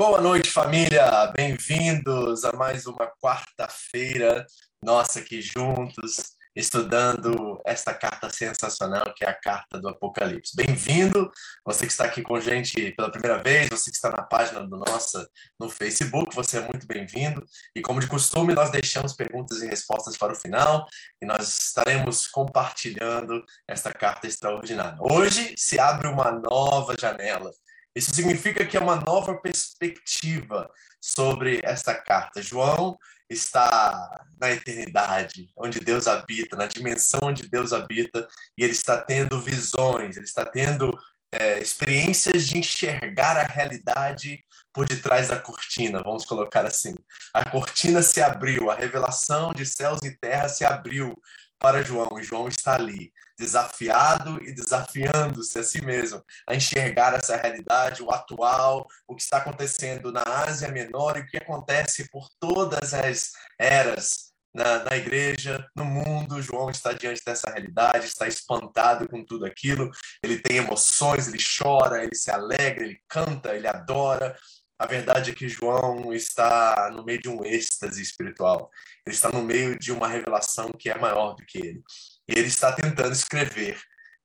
Boa noite, família! Bem-vindos a mais uma quarta-feira, nossa aqui juntos, estudando esta carta sensacional que é a carta do Apocalipse. Bem-vindo, você que está aqui com a gente pela primeira vez, você que está na página do nossa no Facebook, você é muito bem-vindo. E como de costume, nós deixamos perguntas e respostas para o final e nós estaremos compartilhando esta carta extraordinária. Hoje se abre uma nova janela isso significa que é uma nova perspectiva sobre esta carta. João está na eternidade, onde Deus habita, na dimensão onde Deus habita, e ele está tendo visões, ele está tendo é, experiências de enxergar a realidade por detrás da cortina, vamos colocar assim. A cortina se abriu, a revelação de céus e terra se abriu para João, e João está ali, desafiado e desafiando-se a si mesmo a enxergar essa realidade, o atual, o que está acontecendo na Ásia Menor e o que acontece por todas as eras na, na, igreja, no mundo. João está diante dessa realidade, está espantado com tudo aquilo. Ele tem emoções, ele chora, ele se alegra, ele canta, ele adora. A verdade é que João está no meio de um êxtase espiritual. Ele está no meio de uma revelação que é maior do que ele. E ele está tentando escrever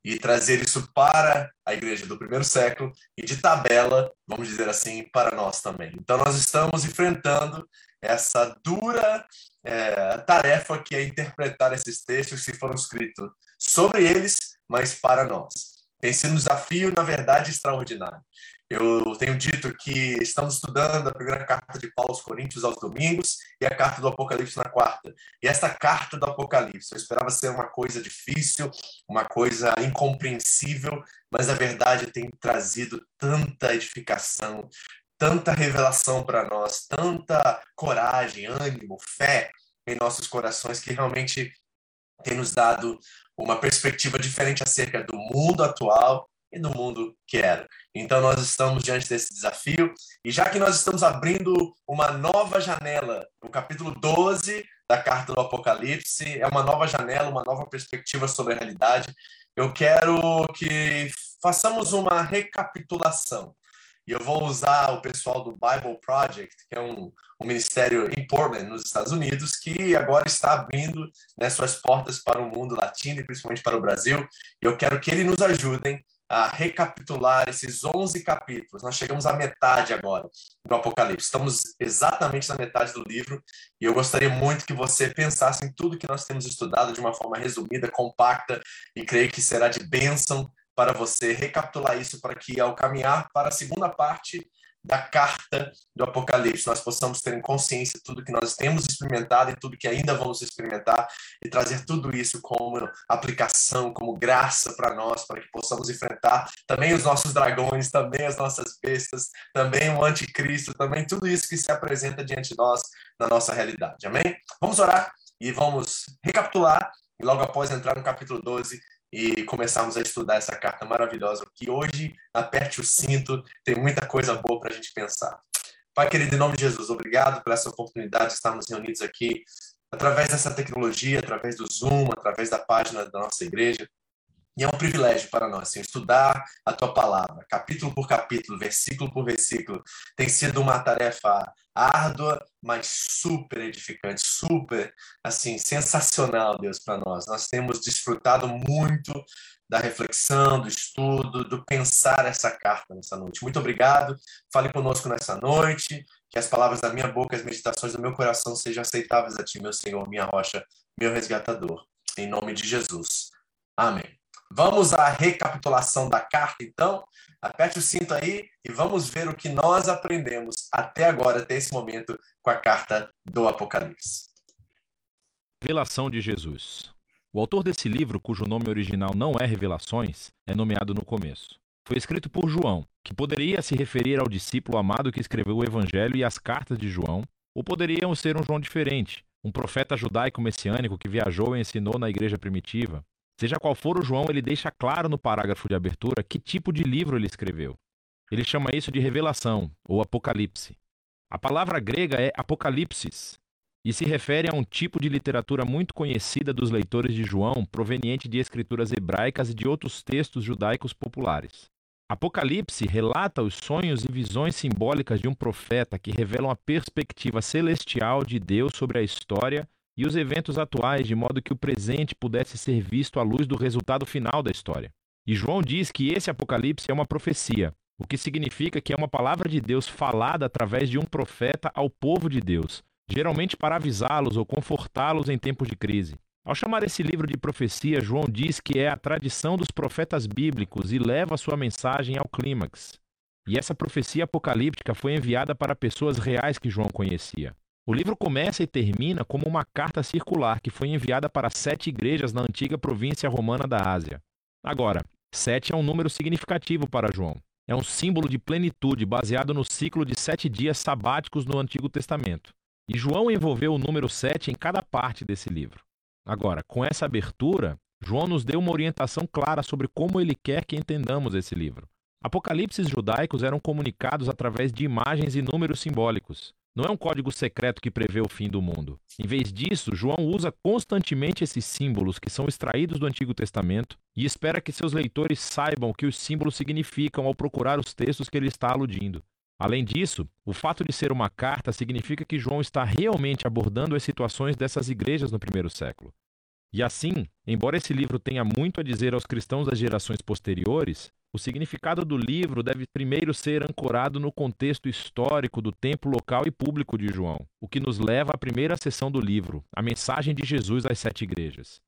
e trazer isso para a igreja do primeiro século e de tabela, vamos dizer assim, para nós também. Então, nós estamos enfrentando essa dura é, tarefa que é interpretar esses textos que foram escritos sobre eles, mas para nós. Tem sido um desafio, na verdade, extraordinário. Eu tenho dito que estamos estudando a primeira carta de Paulo aos Coríntios aos domingos e a carta do Apocalipse na quarta. E esta carta do Apocalipse, eu esperava ser uma coisa difícil, uma coisa incompreensível, mas a verdade tem trazido tanta edificação, tanta revelação para nós, tanta coragem, ânimo, fé em nossos corações que realmente tem nos dado uma perspectiva diferente acerca do mundo atual e do mundo que era. Então nós estamos diante desse desafio e já que nós estamos abrindo uma nova janela, o capítulo 12 da carta do Apocalipse é uma nova janela, uma nova perspectiva sobre a realidade. Eu quero que façamos uma recapitulação. E eu vou usar o pessoal do Bible Project, que é um, um ministério em Portland, nos Estados Unidos, que agora está abrindo né, suas portas para o mundo latino e principalmente para o Brasil. Eu quero que eles nos ajudem a recapitular esses 11 capítulos. Nós chegamos à metade agora do Apocalipse. Estamos exatamente na metade do livro e eu gostaria muito que você pensasse em tudo que nós temos estudado de uma forma resumida, compacta e creio que será de bênção para você recapitular isso para que ao caminhar para a segunda parte da carta do Apocalipse, nós possamos ter em consciência tudo que nós temos experimentado e tudo que ainda vamos experimentar e trazer tudo isso como aplicação, como graça para nós, para que possamos enfrentar também os nossos dragões, também as nossas bestas, também o anticristo, também tudo isso que se apresenta diante de nós na nossa realidade. Amém? Vamos orar e vamos recapitular e logo após entrar no capítulo 12, e começarmos a estudar essa carta maravilhosa, que hoje aperte o cinto, tem muita coisa boa para a gente pensar. Pai querido, em nome de Jesus, obrigado por essa oportunidade de estarmos reunidos aqui através dessa tecnologia, através do Zoom, através da página da nossa igreja. E é um privilégio para nós assim, estudar a tua palavra, capítulo por capítulo, versículo por versículo. Tem sido uma tarefa árdua, mas super edificante, super assim sensacional, Deus, para nós. Nós temos desfrutado muito da reflexão, do estudo, do pensar essa carta nessa noite. Muito obrigado. Fale conosco nessa noite. Que as palavras da minha boca, as meditações do meu coração sejam aceitáveis a ti, meu Senhor, minha rocha, meu resgatador. Em nome de Jesus. Amém. Vamos à recapitulação da carta, então. Aperte o cinto aí e vamos ver o que nós aprendemos até agora, até esse momento, com a carta do Apocalipse. Revelação de Jesus. O autor desse livro, cujo nome original não é Revelações, é nomeado no começo. Foi escrito por João, que poderia se referir ao discípulo amado que escreveu o Evangelho e as cartas de João, ou poderiam ser um João diferente, um profeta judaico messiânico que viajou e ensinou na igreja primitiva, Seja qual for o João, ele deixa claro no parágrafo de abertura que tipo de livro ele escreveu. Ele chama isso de revelação, ou apocalipse. A palavra grega é apocalipsis, e se refere a um tipo de literatura muito conhecida dos leitores de João, proveniente de escrituras hebraicas e de outros textos judaicos populares. Apocalipse relata os sonhos e visões simbólicas de um profeta que revelam a perspectiva celestial de Deus sobre a história e os eventos atuais, de modo que o presente pudesse ser visto à luz do resultado final da história. E João diz que esse Apocalipse é uma profecia, o que significa que é uma palavra de Deus falada através de um profeta ao povo de Deus, geralmente para avisá-los ou confortá-los em tempos de crise. Ao chamar esse livro de profecia, João diz que é a tradição dos profetas bíblicos e leva sua mensagem ao clímax. E essa profecia apocalíptica foi enviada para pessoas reais que João conhecia. O livro começa e termina como uma carta circular que foi enviada para sete igrejas na antiga província romana da Ásia. Agora, sete é um número significativo para João. É um símbolo de plenitude baseado no ciclo de sete dias sabáticos no Antigo Testamento. E João envolveu o número sete em cada parte desse livro. Agora, com essa abertura, João nos deu uma orientação clara sobre como ele quer que entendamos esse livro. Apocalipses judaicos eram comunicados através de imagens e números simbólicos. Não é um código secreto que prevê o fim do mundo. Em vez disso, João usa constantemente esses símbolos que são extraídos do Antigo Testamento e espera que seus leitores saibam o que os símbolos significam ao procurar os textos que ele está aludindo. Além disso, o fato de ser uma carta significa que João está realmente abordando as situações dessas igrejas no primeiro século. E assim, embora esse livro tenha muito a dizer aos cristãos das gerações posteriores, o significado do livro deve primeiro ser ancorado no contexto histórico do tempo local e público de João, o que nos leva à primeira seção do livro, a mensagem de Jesus às sete igrejas.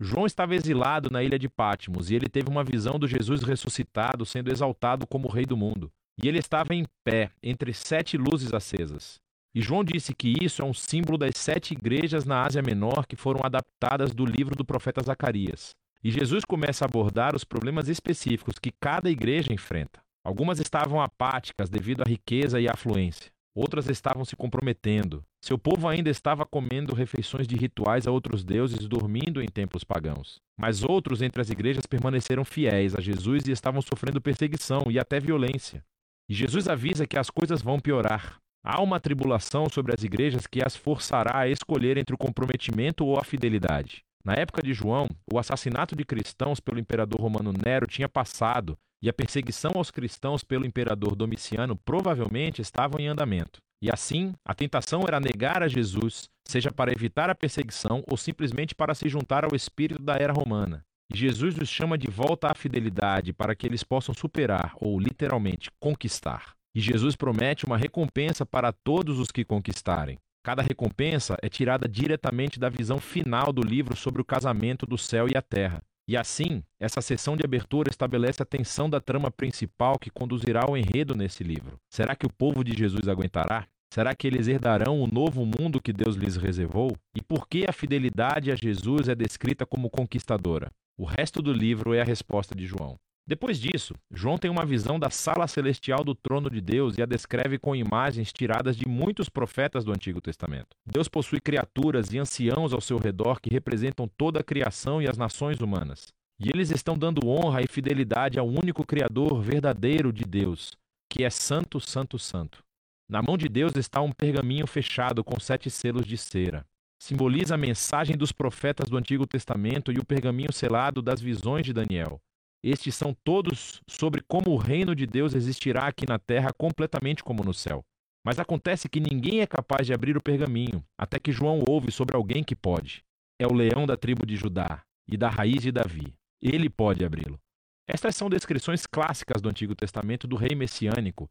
João estava exilado na ilha de Patmos e ele teve uma visão do Jesus ressuscitado sendo exaltado como Rei do mundo. E ele estava em pé, entre sete luzes acesas. E João disse que isso é um símbolo das sete igrejas na Ásia Menor que foram adaptadas do livro do profeta Zacarias. E Jesus começa a abordar os problemas específicos que cada igreja enfrenta. Algumas estavam apáticas devido à riqueza e à afluência. Outras estavam se comprometendo. Seu povo ainda estava comendo refeições de rituais a outros deuses e dormindo em templos pagãos. Mas outros entre as igrejas permaneceram fiéis a Jesus e estavam sofrendo perseguição e até violência. E Jesus avisa que as coisas vão piorar. Há uma tribulação sobre as igrejas que as forçará a escolher entre o comprometimento ou a fidelidade. Na época de João, o assassinato de cristãos pelo imperador romano Nero tinha passado e a perseguição aos cristãos pelo imperador Domiciano provavelmente estavam em andamento. E assim, a tentação era negar a Jesus, seja para evitar a perseguição ou simplesmente para se juntar ao espírito da era romana. Jesus os chama de volta à fidelidade para que eles possam superar, ou literalmente conquistar. E Jesus promete uma recompensa para todos os que conquistarem. Cada recompensa é tirada diretamente da visão final do livro sobre o casamento do céu e a terra. E assim, essa sessão de abertura estabelece a tensão da trama principal que conduzirá ao enredo nesse livro. Será que o povo de Jesus aguentará? Será que eles herdarão o novo mundo que Deus lhes reservou? E por que a fidelidade a Jesus é descrita como conquistadora? O resto do livro é a resposta de João. Depois disso, João tem uma visão da sala celestial do trono de Deus e a descreve com imagens tiradas de muitos profetas do Antigo Testamento. Deus possui criaturas e anciãos ao seu redor que representam toda a criação e as nações humanas. E eles estão dando honra e fidelidade ao único Criador verdadeiro de Deus, que é Santo, Santo, Santo. Na mão de Deus está um pergaminho fechado com sete selos de cera simboliza a mensagem dos profetas do Antigo Testamento e o pergaminho selado das visões de Daniel. Estes são todos sobre como o reino de Deus existirá aqui na terra completamente como no céu. Mas acontece que ninguém é capaz de abrir o pergaminho, até que João ouve sobre alguém que pode. É o leão da tribo de Judá e da raiz de Davi. Ele pode abri-lo. Estas são descrições clássicas do Antigo Testamento do rei messiânico,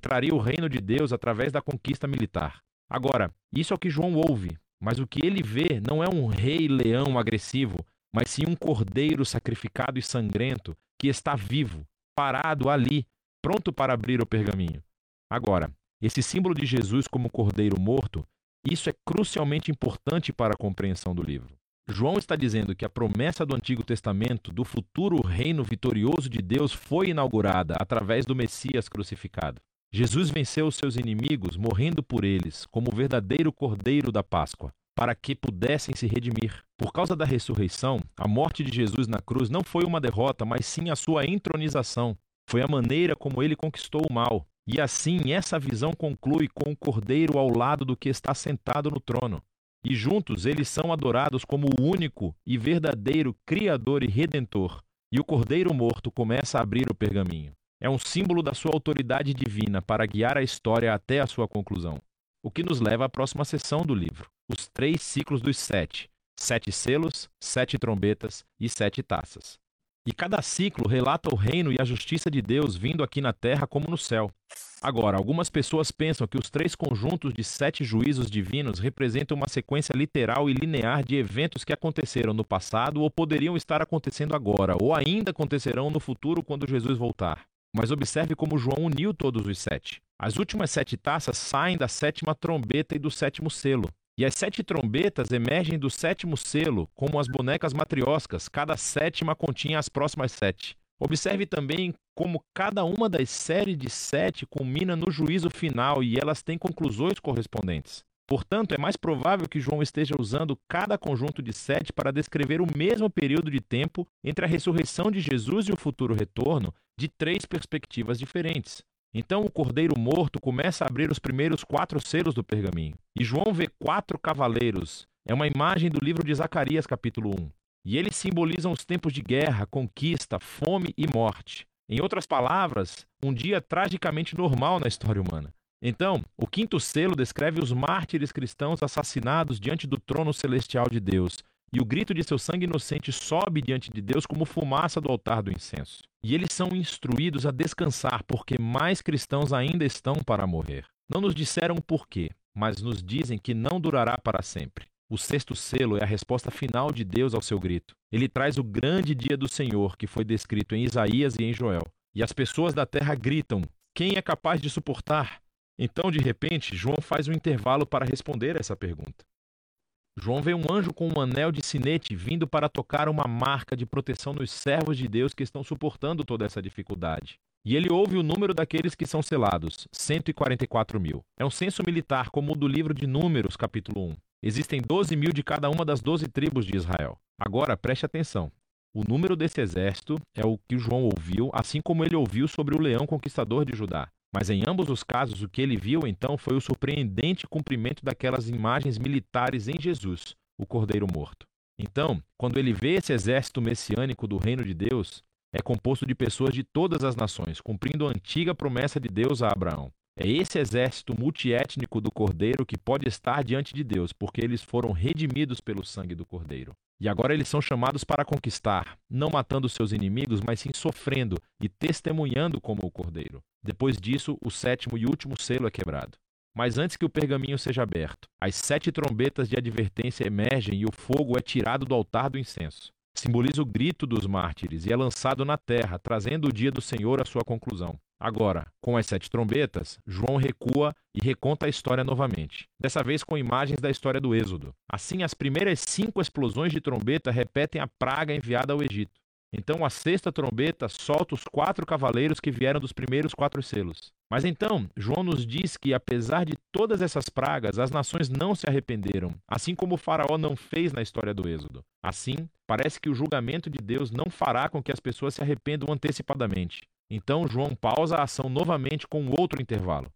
traria o reino de Deus através da conquista militar. Agora, isso é o que João ouve, mas o que ele vê não é um rei leão agressivo, mas sim um cordeiro sacrificado e sangrento que está vivo, parado ali, pronto para abrir o pergaminho. Agora, esse símbolo de Jesus como cordeiro morto, isso é crucialmente importante para a compreensão do livro. João está dizendo que a promessa do Antigo Testamento do futuro reino vitorioso de Deus foi inaugurada através do Messias crucificado. Jesus venceu os seus inimigos, morrendo por eles, como o verdadeiro cordeiro da Páscoa, para que pudessem se redimir. Por causa da ressurreição, a morte de Jesus na cruz não foi uma derrota, mas sim a sua entronização. Foi a maneira como ele conquistou o mal. E assim, essa visão conclui com o cordeiro ao lado do que está sentado no trono. E juntos eles são adorados como o único e verdadeiro Criador e Redentor. E o cordeiro morto começa a abrir o pergaminho. É um símbolo da sua autoridade divina para guiar a história até a sua conclusão. O que nos leva à próxima sessão do livro, os três ciclos dos sete: sete selos, sete trombetas e sete taças. E cada ciclo relata o reino e a justiça de Deus vindo aqui na terra como no céu. Agora, algumas pessoas pensam que os três conjuntos de sete juízos divinos representam uma sequência literal e linear de eventos que aconteceram no passado ou poderiam estar acontecendo agora, ou ainda acontecerão no futuro quando Jesus voltar. Mas observe como João uniu todos os sete. As últimas sete taças saem da sétima trombeta e do sétimo selo. E as sete trombetas emergem do sétimo selo, como as bonecas matrioscas, cada sétima continha as próximas sete. Observe também como cada uma das séries de sete culmina no juízo final e elas têm conclusões correspondentes. Portanto, é mais provável que João esteja usando cada conjunto de sete para descrever o mesmo período de tempo entre a ressurreição de Jesus e o futuro retorno de três perspectivas diferentes. Então o cordeiro morto começa a abrir os primeiros quatro selos do pergaminho. E João vê quatro cavaleiros. É uma imagem do livro de Zacarias, capítulo 1. E eles simbolizam os tempos de guerra, conquista, fome e morte. Em outras palavras, um dia tragicamente normal na história humana. Então, o quinto selo descreve os mártires cristãos assassinados diante do trono celestial de Deus, e o grito de seu sangue inocente sobe diante de Deus como fumaça do altar do incenso. E eles são instruídos a descansar, porque mais cristãos ainda estão para morrer. Não nos disseram o porquê, mas nos dizem que não durará para sempre. O sexto selo é a resposta final de Deus ao seu grito. Ele traz o grande dia do Senhor, que foi descrito em Isaías e em Joel. E as pessoas da terra gritam: Quem é capaz de suportar? Então, de repente, João faz um intervalo para responder essa pergunta. João vê um anjo com um anel de sinete vindo para tocar uma marca de proteção nos servos de Deus que estão suportando toda essa dificuldade. E ele ouve o número daqueles que são selados, 144 mil. É um censo militar como o do livro de Números, capítulo 1. Existem 12 mil de cada uma das 12 tribos de Israel. Agora, preste atenção. O número desse exército é o que João ouviu, assim como ele ouviu sobre o leão conquistador de Judá. Mas em ambos os casos, o que ele viu então foi o surpreendente cumprimento daquelas imagens militares em Jesus, o Cordeiro Morto. Então, quando ele vê esse exército messiânico do reino de Deus, é composto de pessoas de todas as nações, cumprindo a antiga promessa de Deus a Abraão. É esse exército multiétnico do Cordeiro que pode estar diante de Deus, porque eles foram redimidos pelo sangue do Cordeiro. E agora eles são chamados para conquistar, não matando seus inimigos, mas sim sofrendo e testemunhando como o Cordeiro. Depois disso, o sétimo e último selo é quebrado. Mas antes que o pergaminho seja aberto, as sete trombetas de advertência emergem e o fogo é tirado do altar do incenso. Simboliza o grito dos mártires e é lançado na terra, trazendo o dia do Senhor à sua conclusão. Agora, com as sete trombetas, João recua e reconta a história novamente, dessa vez com imagens da história do Êxodo. Assim, as primeiras cinco explosões de trombeta repetem a praga enviada ao Egito. Então, a sexta trombeta solta os quatro cavaleiros que vieram dos primeiros quatro selos. Mas então, João nos diz que, apesar de todas essas pragas, as nações não se arrependeram, assim como o Faraó não fez na história do Êxodo. Assim, parece que o julgamento de Deus não fará com que as pessoas se arrependam antecipadamente. Então João pausa a ação novamente com outro intervalo.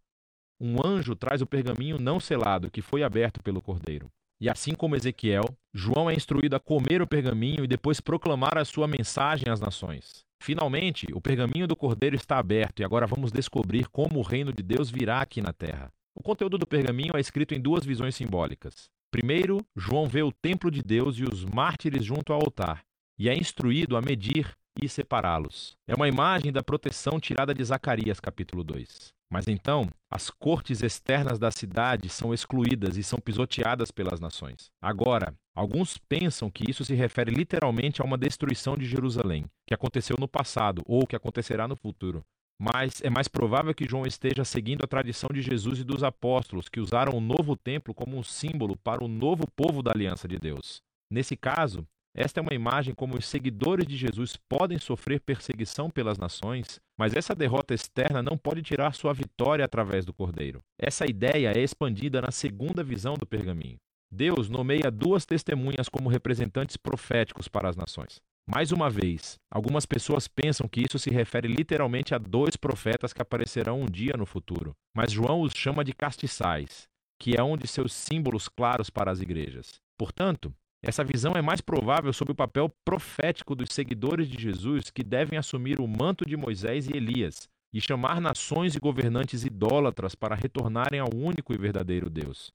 Um anjo traz o pergaminho não selado que foi aberto pelo cordeiro. E assim como Ezequiel, João é instruído a comer o pergaminho e depois proclamar a sua mensagem às nações. Finalmente, o pergaminho do cordeiro está aberto e agora vamos descobrir como o reino de Deus virá aqui na terra. O conteúdo do pergaminho é escrito em duas visões simbólicas. Primeiro, João vê o templo de Deus e os mártires junto ao altar, e é instruído a medir e separá-los. É uma imagem da proteção tirada de Zacarias, capítulo 2. Mas então, as cortes externas da cidade são excluídas e são pisoteadas pelas nações. Agora, alguns pensam que isso se refere literalmente a uma destruição de Jerusalém, que aconteceu no passado ou que acontecerá no futuro. Mas é mais provável que João esteja seguindo a tradição de Jesus e dos apóstolos, que usaram o novo templo como um símbolo para o novo povo da aliança de Deus. Nesse caso, esta é uma imagem como os seguidores de Jesus podem sofrer perseguição pelas nações, mas essa derrota externa não pode tirar sua vitória através do Cordeiro. Essa ideia é expandida na segunda visão do pergaminho. Deus nomeia duas testemunhas como representantes proféticos para as nações. Mais uma vez, algumas pessoas pensam que isso se refere literalmente a dois profetas que aparecerão um dia no futuro, mas João os chama de castiçais, que é um de seus símbolos claros para as igrejas. Portanto, Essa visão é mais provável sob o papel profético dos seguidores de Jesus que devem assumir o manto de Moisés e Elias e chamar nações e governantes idólatras para retornarem ao único e verdadeiro Deus.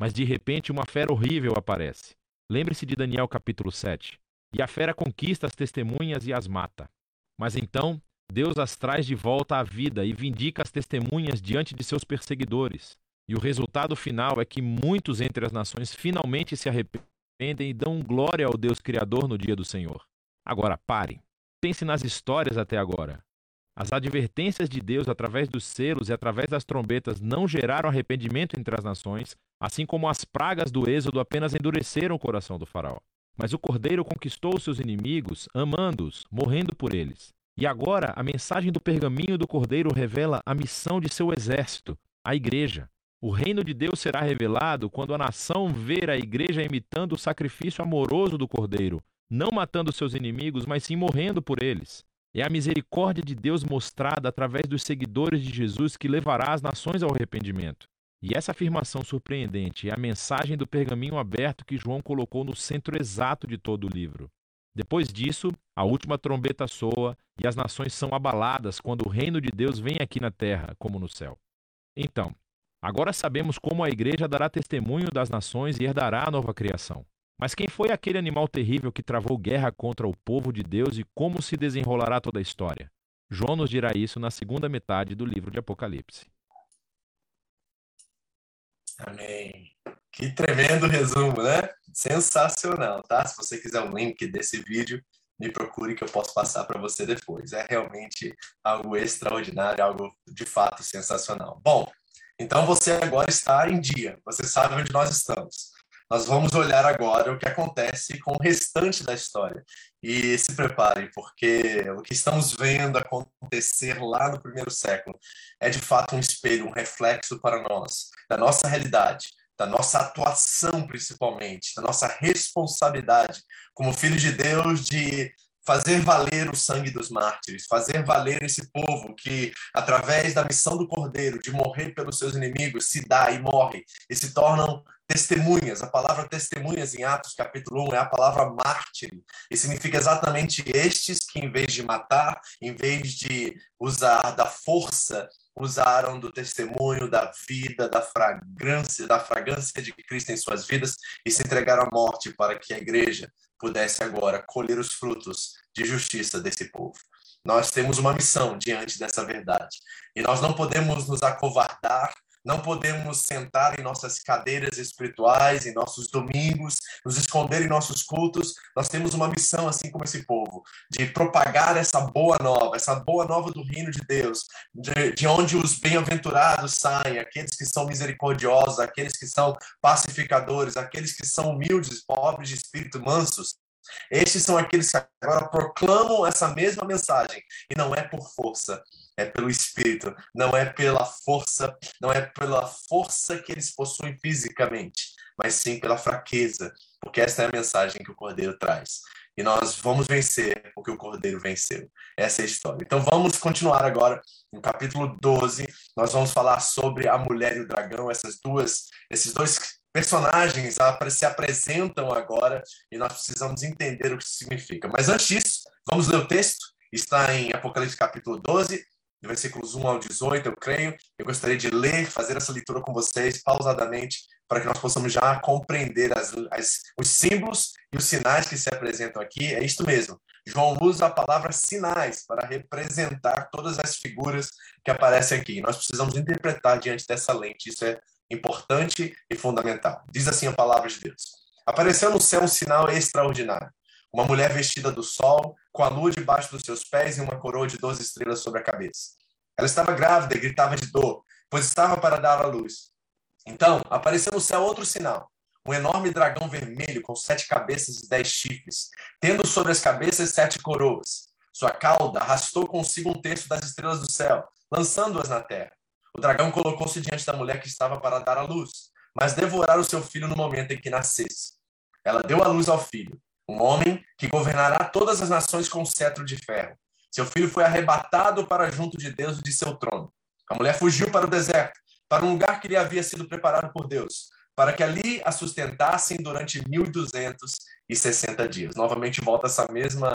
Mas de repente uma fera horrível aparece. Lembre-se de Daniel capítulo 7. E a fera conquista as testemunhas e as mata. Mas então Deus as traz de volta à vida e vindica as testemunhas diante de seus perseguidores. E o resultado final é que muitos entre as nações finalmente se arrependem arrependem e dão glória ao Deus Criador no dia do Senhor. Agora, pare. Pense nas histórias até agora. As advertências de Deus através dos selos e através das trombetas não geraram arrependimento entre as nações, assim como as pragas do Êxodo apenas endureceram o coração do Faraó. Mas o Cordeiro conquistou seus inimigos, amando-os, morrendo por eles. E agora a mensagem do pergaminho do Cordeiro revela a missão de seu exército, a Igreja. O reino de Deus será revelado quando a nação ver a igreja imitando o sacrifício amoroso do Cordeiro, não matando seus inimigos, mas sim morrendo por eles. É a misericórdia de Deus mostrada através dos seguidores de Jesus que levará as nações ao arrependimento. E essa afirmação surpreendente é a mensagem do pergaminho aberto que João colocou no centro exato de todo o livro. Depois disso, a última trombeta soa e as nações são abaladas quando o reino de Deus vem aqui na terra, como no céu. Então, Agora sabemos como a igreja dará testemunho das nações e herdará a nova criação. Mas quem foi aquele animal terrível que travou guerra contra o povo de Deus e como se desenrolará toda a história? João nos dirá isso na segunda metade do livro de Apocalipse. Amém. Que tremendo resumo, né? Sensacional, tá? Se você quiser o link desse vídeo, me procure que eu posso passar para você depois. É realmente algo extraordinário, algo de fato sensacional. Bom, então você agora está em dia, você sabe onde nós estamos. Nós vamos olhar agora o que acontece com o restante da história. E se preparem, porque o que estamos vendo acontecer lá no primeiro século é de fato um espelho, um reflexo para nós, da nossa realidade, da nossa atuação principalmente, da nossa responsabilidade como filho de Deus de fazer valer o sangue dos mártires, fazer valer esse povo que, através da missão do Cordeiro, de morrer pelos seus inimigos, se dá e morre, e se tornam testemunhas. A palavra testemunhas em Atos capítulo 1 é a palavra mártir, e significa exatamente estes que, em vez de matar, em vez de usar da força, usaram do testemunho, da vida, da fragrância, da fragrância de Cristo em suas vidas e se entregaram à morte para que a igreja pudesse agora colher os frutos de justiça desse povo. Nós temos uma missão diante dessa verdade e nós não podemos nos acovardar não podemos sentar em nossas cadeiras espirituais, em nossos domingos, nos esconder em nossos cultos. Nós temos uma missão, assim como esse povo, de propagar essa boa nova, essa boa nova do reino de Deus, de, de onde os bem-aventurados saem, aqueles que são misericordiosos, aqueles que são pacificadores, aqueles que são humildes, pobres de espírito, mansos. Estes são aqueles que agora proclamam essa mesma mensagem, e não é por força, é pelo Espírito, não é pela força, não é pela força que eles possuem fisicamente, mas sim pela fraqueza, porque essa é a mensagem que o Cordeiro traz. E nós vamos vencer porque o Cordeiro venceu. Essa é a história. Então vamos continuar agora no capítulo 12. Nós vamos falar sobre a mulher e o dragão, essas duas, esses dois personagens se apresentam agora e nós precisamos entender o que significa. Mas antes disso, vamos ler o texto. Está em Apocalipse capítulo 12, de versículos 1 ao 18, eu creio. Eu gostaria de ler, fazer essa leitura com vocês pausadamente, para que nós possamos já compreender as, as, os símbolos e os sinais que se apresentam aqui. É isto mesmo. João usa a palavra sinais para representar todas as figuras que aparecem aqui. Nós precisamos interpretar diante dessa lente. Isso é importante e fundamental. Diz assim a palavra de Deus: Apareceu no céu um sinal extraordinário uma mulher vestida do sol, com a lua debaixo dos seus pés e uma coroa de doze estrelas sobre a cabeça. Ela estava grávida e gritava de dor, pois estava para dar à luz. Então, apareceu no céu outro sinal. Um enorme dragão vermelho com sete cabeças e dez chifres, tendo sobre as cabeças sete coroas. Sua cauda arrastou consigo um terço das estrelas do céu, lançando-as na terra. O dragão colocou-se diante da mulher que estava para dar à luz, mas devorar o seu filho no momento em que nascesse. Ela deu à luz ao filho, um homem que governará todas as nações com um cetro de ferro. Seu filho foi arrebatado para junto de Deus e de seu trono. A mulher fugiu para o deserto, para um lugar que lhe havia sido preparado por Deus, para que ali a sustentassem durante 1260 dias. Novamente volta essa mesma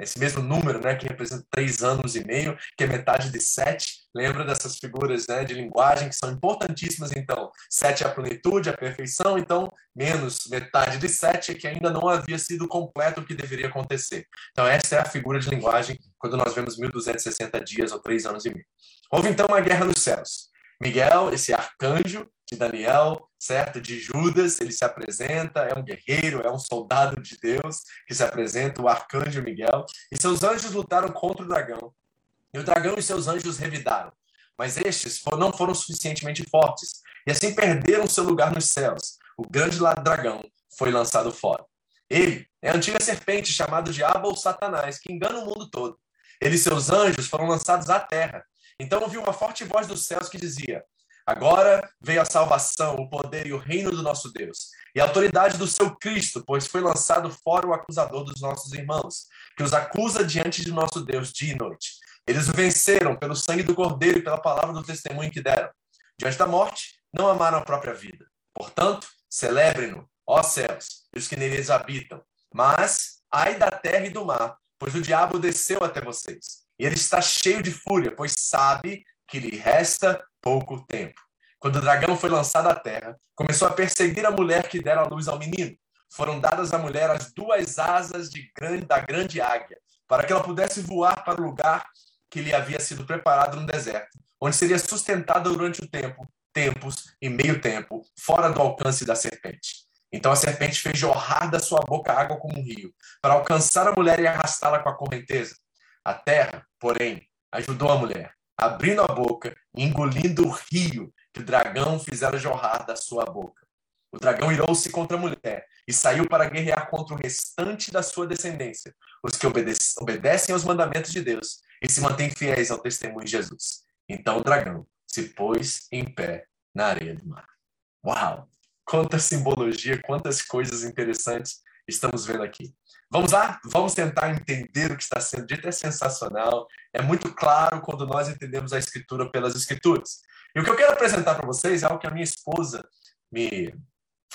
esse mesmo número, né, que representa três anos e meio, que é metade de sete. Lembra dessas figuras né, de linguagem que são importantíssimas, então. Sete é a plenitude, a perfeição, então, menos metade de sete é que ainda não havia sido completo o que deveria acontecer. Então, essa é a figura de linguagem quando nós vemos 1260 dias ou três anos e meio. Houve, então, uma guerra nos céus. Miguel, esse arcanjo de Daniel, certo? De Judas, ele se apresenta, é um guerreiro, é um soldado de Deus que se apresenta, o arcanjo Miguel. E seus anjos lutaram contra o dragão. E o dragão e seus anjos revidaram. Mas estes não foram suficientemente fortes. E assim perderam seu lugar nos céus. O grande dragão foi lançado fora. Ele é a antiga serpente chamada Diabo ou Satanás, que engana o mundo todo. Ele e seus anjos foram lançados à terra. Então ouviu uma forte voz dos céus que dizia: Agora veio a salvação, o poder e o reino do nosso Deus, e a autoridade do seu Cristo, pois foi lançado fora o acusador dos nossos irmãos, que os acusa diante de nosso Deus dia e noite. Eles o venceram pelo sangue do Cordeiro e pela palavra do testemunho que deram. Diante da morte, não amaram a própria vida. Portanto, celebrem-no, ó céus, e os que neles habitam. Mas, ai da terra e do mar, pois o diabo desceu até vocês. E ele está cheio de fúria, pois sabe que lhe resta pouco tempo. Quando o dragão foi lançado à terra, começou a perseguir a mulher que dera a luz ao menino. Foram dadas à mulher as duas asas grande, da grande águia, para que ela pudesse voar para o lugar que lhe havia sido preparado no deserto, onde seria sustentada durante o tempo, tempos e meio tempo, fora do alcance da serpente. Então a serpente fez jorrar da sua boca água como um rio, para alcançar a mulher e arrastá-la com a correnteza. A terra, porém, ajudou a mulher abrindo a boca engolindo o rio que o dragão fizera jorrar da sua boca. O dragão irou-se contra a mulher e saiu para guerrear contra o restante da sua descendência, os que obedecem, obedecem aos mandamentos de Deus e se mantêm fiéis ao testemunho de Jesus. Então o dragão se pôs em pé na areia do mar. Uau! Quanta simbologia, quantas coisas interessantes estamos vendo aqui. Vamos lá? Vamos tentar entender o que está sendo dito. É sensacional. É muito claro quando nós entendemos a Escritura pelas Escrituras. E o que eu quero apresentar para vocês é algo que a minha esposa me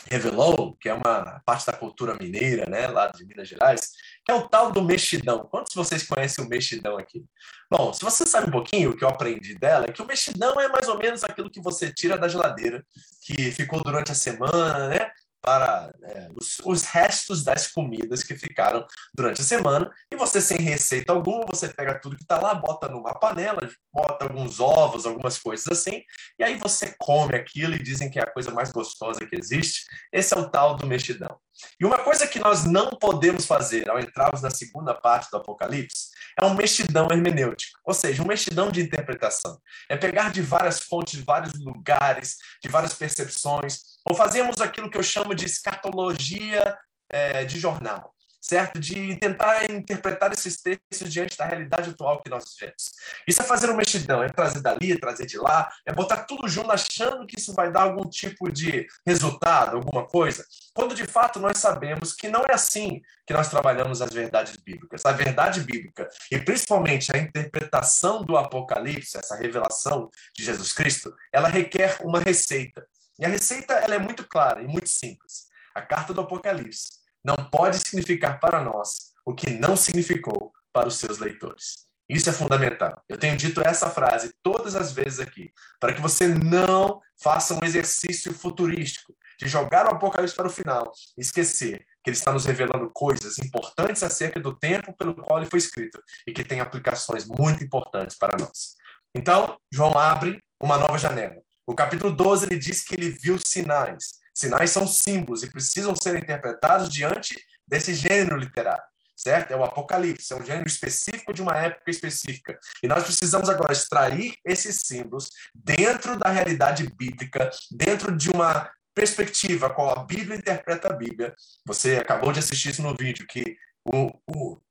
revelou, que é uma parte da cultura mineira, né, lá de Minas Gerais, que é o tal do mexidão. Quantos de vocês conhecem o mexidão aqui? Bom, se você sabe um pouquinho, o que eu aprendi dela é que o mexidão é mais ou menos aquilo que você tira da geladeira, que ficou durante a semana, né? Para é, os, os, restos das comidas que ficaram durante a semana. E você, sem receita alguma, você pega tudo que está lá, bota numa panela, bota alguns ovos, algumas coisas assim, e aí você come aquilo e dizem que é a coisa mais gostosa que existe. Esse é o tal do mexidão. E uma coisa que nós não podemos fazer ao entrarmos na segunda parte do Apocalipse é um mexidão hermenêutico, ou seja, um mexidão de interpretação. É pegar de várias fontes, de vários lugares, de várias percepções, ou fazemos aquilo que eu chamo de escatologia é, de jornal certo? De tentar interpretar esses textos diante da realidade atual que nós vivemos. Isso é fazer uma mexidão, é trazer dali, trazer de lá, é botar tudo junto achando que isso vai dar algum tipo de resultado, alguma coisa, quando de fato nós sabemos que não é assim que nós trabalhamos as verdades bíblicas. A verdade bíblica, e principalmente a interpretação do Apocalipse, essa revelação de Jesus Cristo, ela requer uma receita. E a receita ela é muito clara e muito simples. A carta do Apocalipse não pode significar para nós o que não significou para os seus leitores. Isso é fundamental. Eu tenho dito essa frase todas as vezes aqui, para que você não faça um exercício futurístico de jogar o Apocalipse para o final e esquecer que ele está nos revelando coisas importantes acerca do tempo pelo qual ele foi escrito e que tem aplicações muito importantes para nós. Então, João abre uma nova janela. O capítulo 12 ele diz que ele viu sinais. Sinais são símbolos e precisam ser interpretados diante desse gênero literário, certo? É o Apocalipse, é um gênero específico de uma época específica. E nós precisamos agora extrair esses símbolos dentro da realidade bíblica, dentro de uma perspectiva qual a Bíblia interpreta a Bíblia. Você acabou de assistir isso no vídeo, que o, o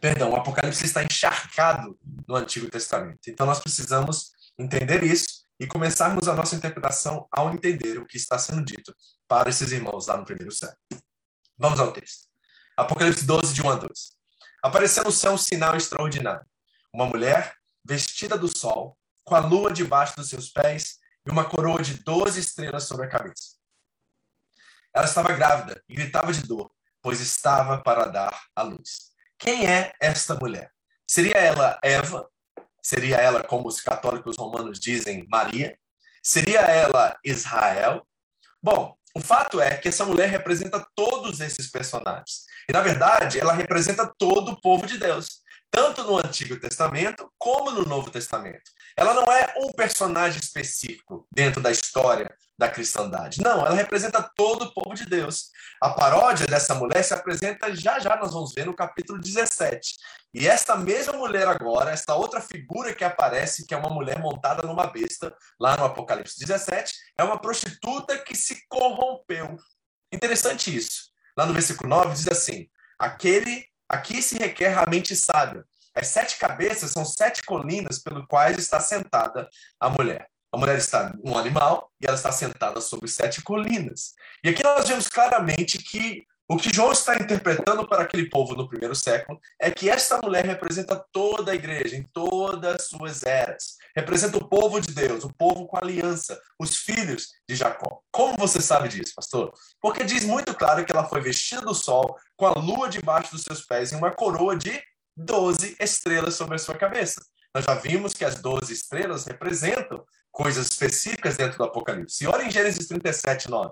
perdão, o Apocalipse está encharcado no Antigo Testamento. Então nós precisamos entender isso e começarmos a nossa interpretação ao entender o que está sendo dito para esses irmãos lá no primeiro século. Vamos ao texto. Apocalipse 12, de 1 a 12. Apareceu no céu um sinal extraordinário. Uma mulher vestida do sol, com a lua debaixo dos seus pés e uma coroa de doze estrelas sobre a cabeça. ela estava grávida e gritava de dor, pois estava para dar à luz. Quem é esta mulher? Seria ela Eva? Seria ela, como os católicos romanos dizem, Maria? Seria ela Israel? Bom, o fato é que essa mulher representa todos esses personagens. E, na verdade, ela representa todo o povo de Deus, tanto no Antigo Testamento como no Novo Testamento. Ela não é um personagem específico dentro da história da cristandade. Não, ela representa todo o povo de Deus. A paródia dessa mulher se apresenta já já, nós vamos ver no capítulo 17. E esta mesma mulher agora, esta outra figura que aparece, que é uma mulher montada numa besta, lá no Apocalipse 17, é uma prostituta que se corrompeu. Interessante isso. Lá no versículo 9 diz assim: Aquele aqui se requer a mente sábia, as sete cabeças são sete colinas pelo quais está sentada a mulher. A mulher está um animal e ela está sentada sobre sete colinas. E aqui nós vemos claramente que o que João está interpretando para aquele povo no primeiro século é que esta mulher representa toda a igreja, em todas as suas eras. Representa o povo de Deus, o povo com aliança, os filhos de Jacó. Como você sabe disso, pastor? Porque diz muito claro que ela foi vestida do sol, com a lua debaixo dos seus pés e uma coroa de 12 estrelas sobre a sua cabeça. Nós já vimos que as 12 estrelas representam coisas específicas dentro do Apocalipse. E olha em Gênesis 37, 9.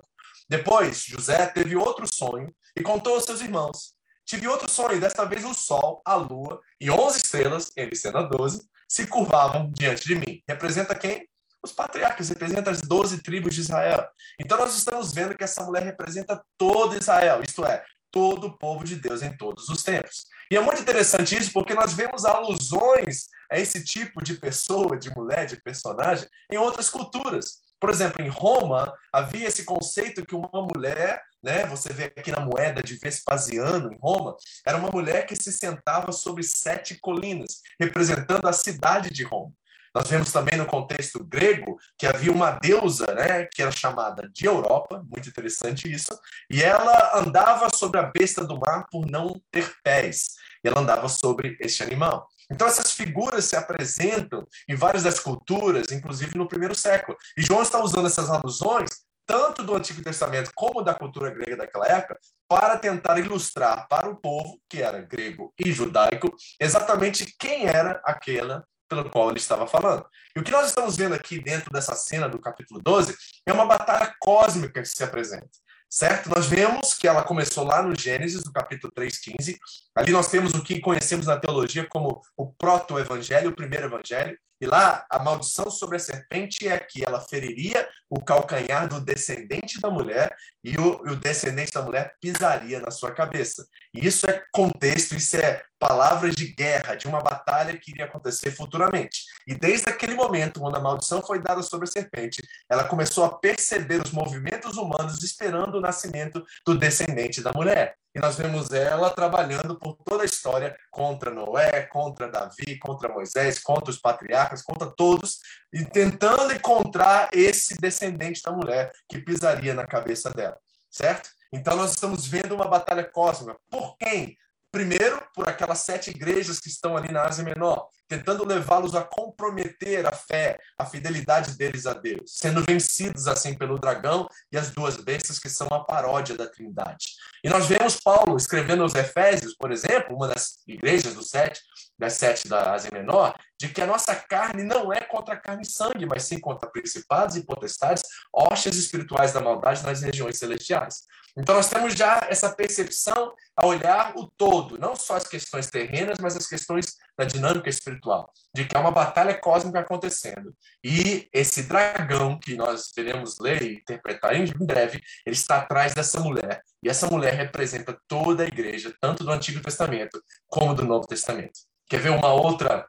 Depois, José teve outro sonho e contou aos seus irmãos. Tive outro sonho, desta vez o sol, a lua e 11 estrelas, ele sendo a 12, se curvavam diante de mim. Representa quem? Os patriarcas, representa as 12 tribos de Israel. Então nós estamos vendo que essa mulher representa todo Israel, isto é, todo o povo de Deus em todos os tempos. E é muito interessante isso porque nós vemos alusões a esse tipo de pessoa, de mulher, de personagem em outras culturas. Por exemplo, em Roma havia esse conceito que uma mulher, né, você vê aqui na moeda de Vespasiano em Roma, era uma mulher que se sentava sobre sete colinas, representando a cidade de Roma. Nós vemos também no contexto grego que havia uma deusa, né, que era chamada de Europa, muito interessante isso, e ela andava sobre a besta do mar por não ter pés. E ela andava sobre este animal. Então essas figuras se apresentam em várias das culturas, inclusive no primeiro século. E João está usando essas alusões tanto do Antigo Testamento como da cultura grega daquela época, para tentar ilustrar para o povo, que era grego e judaico, exatamente quem era aquela pelo qual ele estava falando. E o que nós estamos vendo aqui dentro dessa cena do capítulo 12 é uma batalha cósmica que se apresenta. Certo? Nós vemos que ela começou lá no Gênesis, no capítulo 3,15. Ali nós temos o que conhecemos na teologia como o proto-evangelho, o primeiro evangelho. E lá, a maldição sobre a serpente é que ela feriria o calcanhar do descendente da mulher e o, o descendente da mulher pisaria na sua cabeça. E isso é contexto, isso é palavras de guerra, de uma batalha que iria acontecer futuramente. E desde aquele momento, quando a maldição foi dada sobre a serpente, ela começou a perceber os movimentos humanos esperando o nascimento do descendente da mulher. E nós vemos ela trabalhando por toda a história contra Noé, contra Davi, contra Moisés, contra os patriarcas, contra todos, e tentando encontrar esse descendente da mulher que pisaria na cabeça dela, certo? Então nós estamos vendo uma batalha cósmica. Por quem? Primeiro, por aquelas sete igrejas que estão ali na Ásia Menor, tentando levá-los a comprometer a fé, a fidelidade deles a Deus, sendo vencidos assim pelo dragão e as duas bestas que são a paródia da Trindade. E nós vemos Paulo escrevendo aos Efésios, por exemplo, uma das igrejas dos sete, das sete da Ásia Menor, de que a nossa carne não é contra carne e sangue, mas sim contra principados e potestades, hostes espirituais da maldade nas regiões celestiais. Então nós temos já essa percepção a olhar o todo, não só as questões terrenas, mas as questões da dinâmica espiritual, de que há uma batalha cósmica acontecendo. E esse dragão que nós veremos ler e interpretar em breve, ele está atrás dessa mulher. E essa mulher representa toda a igreja, tanto do Antigo Testamento como do Novo Testamento. Quer ver uma outra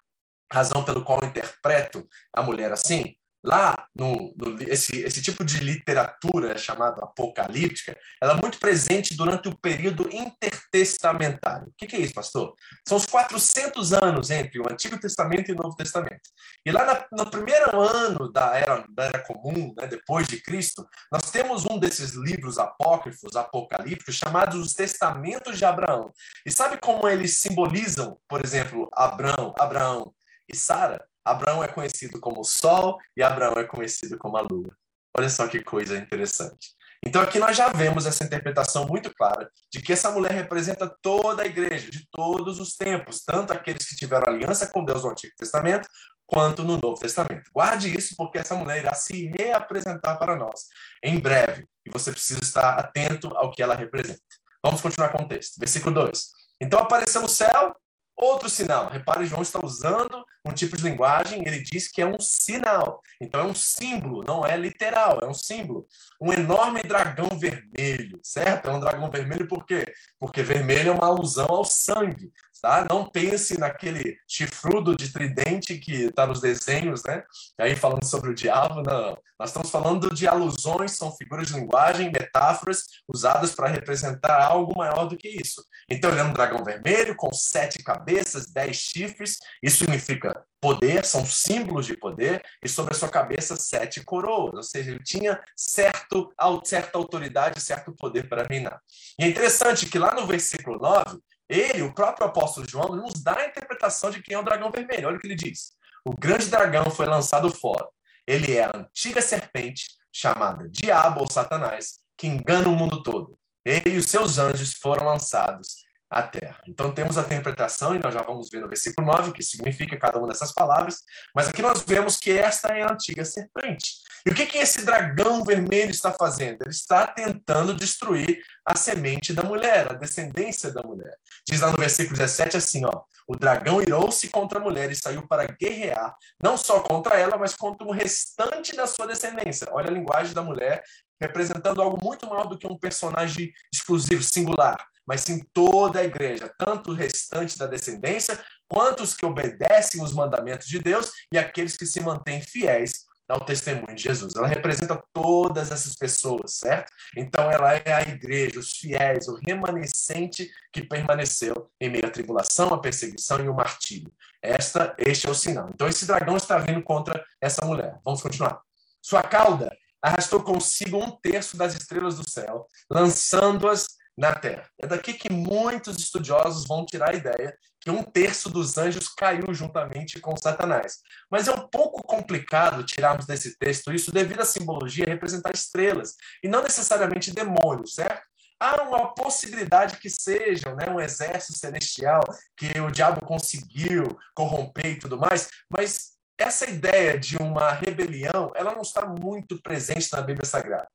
razão pelo qual interpreto a mulher assim? Lá, no, no, esse, esse tipo de literatura chamada apocalíptica, ela é muito presente durante o período intertestamentário. O que, que é isso, pastor? São os 400 anos entre o Antigo Testamento e o Novo Testamento. E lá na, no primeiro ano da Era, da era Comum, né, depois de Cristo, nós temos um desses livros apócrifos, apocalípticos, chamados os Testamentos de Abraão. E sabe como eles simbolizam, por exemplo, Abraão, Abraão e Sara? Abraão é conhecido como o Sol e Abraão é conhecido como a Lua. Olha só que coisa interessante. Então aqui nós já vemos essa interpretação muito clara de que essa mulher representa toda a igreja, de todos os tempos, tanto aqueles que tiveram aliança com Deus no Antigo Testamento, quanto no Novo Testamento. Guarde isso, porque essa mulher irá se reapresentar para nós em breve, e você precisa estar atento ao que ela representa. Vamos continuar com o texto. Versículo 2. Então apareceu no céu Outro sinal, repare, João está usando um tipo de linguagem, ele diz que é um sinal. Então é um símbolo, não é literal, é um símbolo. Um enorme dragão vermelho, certo? É um dragão vermelho por quê? Porque vermelho é uma alusão ao sangue. Tá? Não pense naquele chifrudo de tridente que está nos desenhos, né? Aí falando sobre o diabo, não. Nós estamos falando de alusões, são figuras de linguagem, metáforas usadas para representar algo maior do que isso. Então ele é um dragão vermelho com sete cabeças, dez chifres. Isso significa poder, são símbolos de poder, e sobre a sua cabeça sete coroas, ou seja, ele tinha certo, certa autoridade, certo poder para reinar. E é interessante que lá no versículo 9, ele, o próprio apóstolo João, nos dá a interpretação de quem é o dragão vermelho. Olha o que ele diz. O grande dragão foi lançado fora. Ele é a antiga serpente, chamada Diabo ou Satanás, que engana o mundo todo. Ele e os seus anjos foram lançados à terra. Então temos a interpretação, e nós já vamos ver no versículo 9 o que significa cada uma dessas palavras, mas aqui nós vemos que esta é a antiga serpente. E o que, que esse dragão vermelho está fazendo? Ele está tentando destruir a semente da mulher, a descendência da mulher. Diz lá no versículo 17 assim, ó, o dragão irou-se contra a mulher e saiu para guerrear, não só contra ela, mas contra o restante da sua descendência. Olha a linguagem da mulher, representando algo muito maior do que um personagem exclusivo, singular, mas sim toda a igreja, tanto o restante da descendência, quanto os que obedecem os mandamentos de Deus e aqueles que se mantêm fiéis ao testemunho de Jesus. Ela representa todas essas pessoas, certo? Então ela é a igreja, os fiéis, o remanescente que permaneceu em meio à tribulação, à perseguição e ao martírio. Esta, este é o sinal. Então esse dragão está vindo contra essa mulher. Vamos continuar. Sua cauda arrastou consigo um terço das estrelas do céu, lançando-as na Terra. É daqui que muitos estudiosos vão tirar a ideia que um terço dos anjos caiu juntamente com Satanás. Mas é um pouco complicado tirarmos desse texto isso devido à simbologia representar estrelas e não necessariamente demônios, certo? Há uma possibilidade que sejam né, um exército celestial que o diabo conseguiu corromper e tudo mais, mas essa ideia de uma rebelião, ela não está muito presente na Bíblia Sagrada.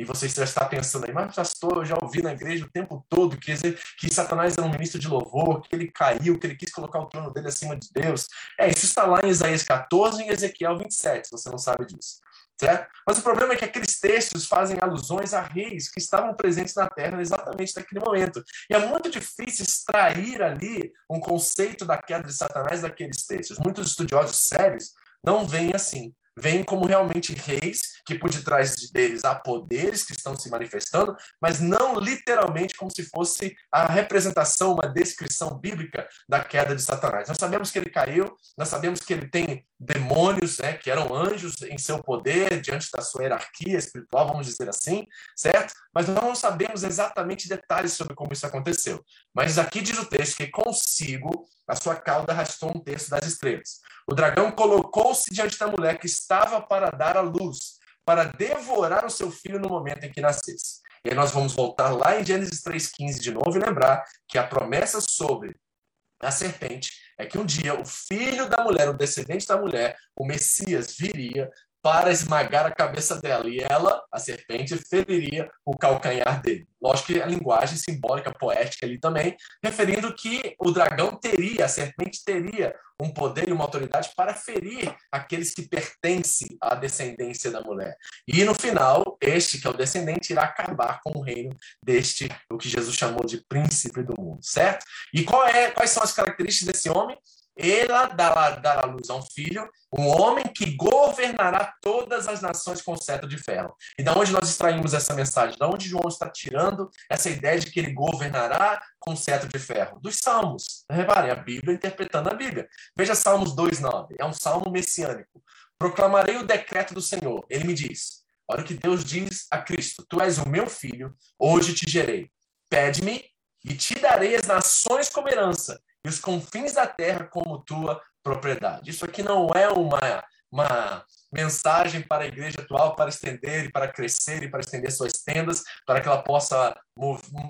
E você já está pensando aí, mas pastor, eu já ouvi na igreja o tempo todo que, que Satanás era um ministro de louvor, que ele caiu, que ele quis colocar o trono dele acima de Deus. É, isso está lá em Isaías 14 e Ezequiel 27, se você não sabe disso. Certo? Mas o problema é que aqueles textos fazem alusões a reis que estavam presentes na terra exatamente naquele momento. E é muito difícil extrair ali um conceito da queda de Satanás daqueles textos. Muitos estudiosos sérios não veem assim vêm como realmente reis, que por detrás deles há poderes que estão se manifestando, mas não literalmente como se fosse a representação, uma descrição bíblica da queda de Satanás. Nós sabemos que ele caiu, nós sabemos que ele tem demônios, né, que eram anjos em seu poder, diante da sua hierarquia espiritual, vamos dizer assim, certo? Mas não sabemos exatamente detalhes sobre como isso aconteceu. Mas aqui diz o texto que consigo a sua cauda arrastou um terço das estrelas. O dragão colocou-se diante da mulher que estava para dar a luz, para devorar o seu filho no momento em que nascesse. E aí nós vamos voltar lá em Gênesis 3,15 de novo e lembrar que a promessa sobre a serpente é que um dia o filho da mulher, o descendente da mulher, o Messias, viria para esmagar a cabeça dela. E ela, a serpente, feriria o calcanhar dele. Lógico que a linguagem simbólica, poética ali também, referindo que o dragão teria, a serpente teria um poder e uma autoridade para ferir aqueles que pertencem à descendência da mulher. E no final, este que é o descendente irá acabar com o reino deste, o que Jesus chamou de príncipe do mundo, certo? E qual é, quais são as características desse homem? Ela dará, dará luz a um filho, um homem que governará todas as nações com cetro de ferro. E da onde nós extraímos essa mensagem? Da onde João está tirando essa ideia de que ele governará com cetro de ferro? Dos Salmos. Repare, a Bíblia interpretando a Bíblia. Veja Salmos 2,9. É um salmo messiânico. Proclamarei o decreto do Senhor. Ele me diz: olha o que Deus diz a Cristo: Tu és o meu filho, hoje te gerei. Pede-me e te darei as nações como herança e os confins da terra como tua propriedade. Isso aqui não é uma uma mensagem para a igreja atual para estender e para crescer e para estender suas tendas, para que ela possa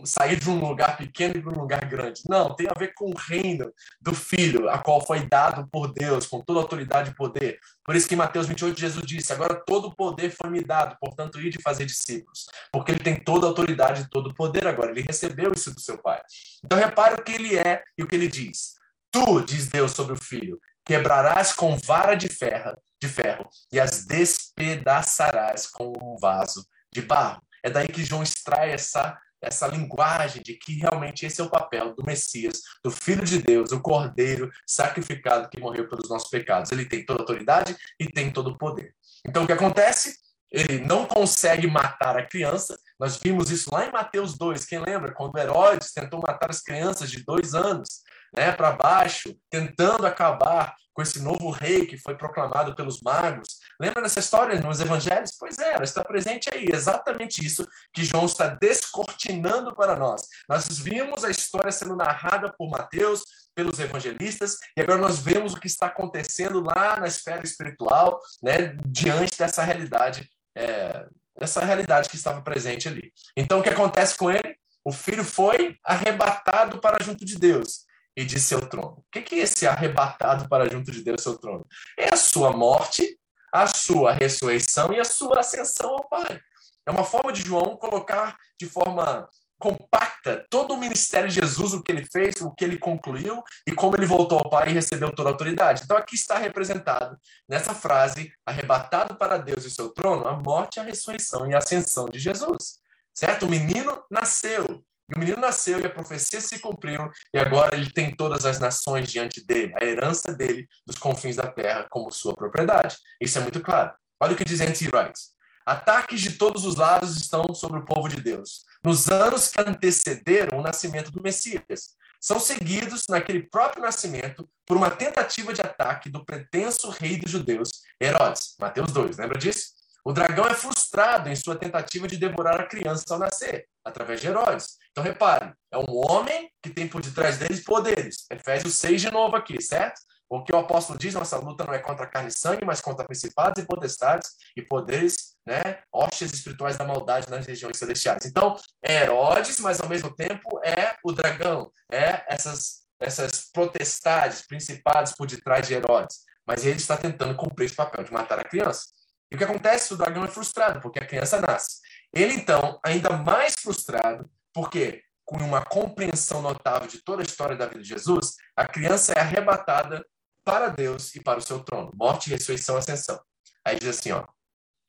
sair de um lugar pequeno para um lugar grande. Não, tem a ver com o reino do Filho, a qual foi dado por Deus, com toda autoridade e poder. Por isso que em Mateus 28 Jesus disse: Agora todo o poder foi me dado, portanto, ir de fazer discípulos. Porque ele tem toda a autoridade e todo o poder agora. Ele recebeu isso do seu Pai. Então repare o que ele é e o que ele diz. Tu, diz Deus sobre o filho, quebrarás com vara de ferro, de ferro e as despedaçarás com um vaso de barro. É daí que João extrai essa essa linguagem de que realmente esse é o papel do Messias, do Filho de Deus, o Cordeiro sacrificado que morreu pelos nossos pecados. Ele tem toda a autoridade e tem todo o poder. Então o que acontece? Ele não consegue matar a criança. Nós vimos isso lá em Mateus 2. Quem lembra? Quando Herodes tentou matar as crianças de dois anos né, para baixo, tentando acabar com esse novo rei que foi proclamado pelos magos. Lembra dessa história nos evangelhos? Pois é, ela está presente aí. Exatamente isso que João está descortinando para nós. Nós vimos a história sendo narrada por Mateus, pelos evangelistas, e agora nós vemos o que está acontecendo lá na esfera espiritual, né, diante dessa realidade, é, dessa realidade que estava presente ali. Então, o que acontece com ele? O filho foi arrebatado para junto de Deus e de seu trono. O que é esse arrebatado para junto de Deus, seu trono? É a sua morte, a sua ressurreição e a sua ascensão ao Pai. É uma forma de João colocar de forma compacta todo o ministério de Jesus, o que ele fez, o que ele concluiu e como ele voltou ao Pai e recebeu toda a autoridade. Então aqui está representado nessa frase, arrebatado para Deus e seu trono, a morte, a ressurreição e a ascensão de Jesus. Certo? O menino nasceu, e o menino nasceu e a profecia se cumpriu, e agora ele tem todas as nações diante dele, a herança dele dos confins da terra como sua propriedade. Isso é muito claro. Olha o que diz N.T. Wright. Ataques de todos os lados estão sobre o povo de Deus. Nos anos que antecederam o nascimento do Messias, são seguidos naquele próprio nascimento por uma tentativa de ataque do pretenso rei dos judeus, Herodes. Mateus 2, lembra disso? O dragão é frustrado em sua tentativa de devorar a criança ao nascer, através de Herodes. Então, repare, é um homem que tem por detrás deles poderes. Efésios 6 de novo aqui, certo? O que o apóstolo diz, nossa luta não é contra carne e sangue, mas contra principados e potestades e poderes, né, hostes espirituais da maldade nas regiões celestiais. Então, é Herodes, mas ao mesmo tempo é o dragão, é essas, essas potestades, principados por detrás de Herodes. Mas ele está tentando cumprir esse papel de matar a criança. E o que acontece? O dragão é frustrado, porque a criança nasce. Ele, então, ainda mais frustrado, porque com uma compreensão notável de toda a história da vida de Jesus, a criança é arrebatada para Deus e para o seu trono. Morte, ressurreição, ascensão. Aí diz assim, ó,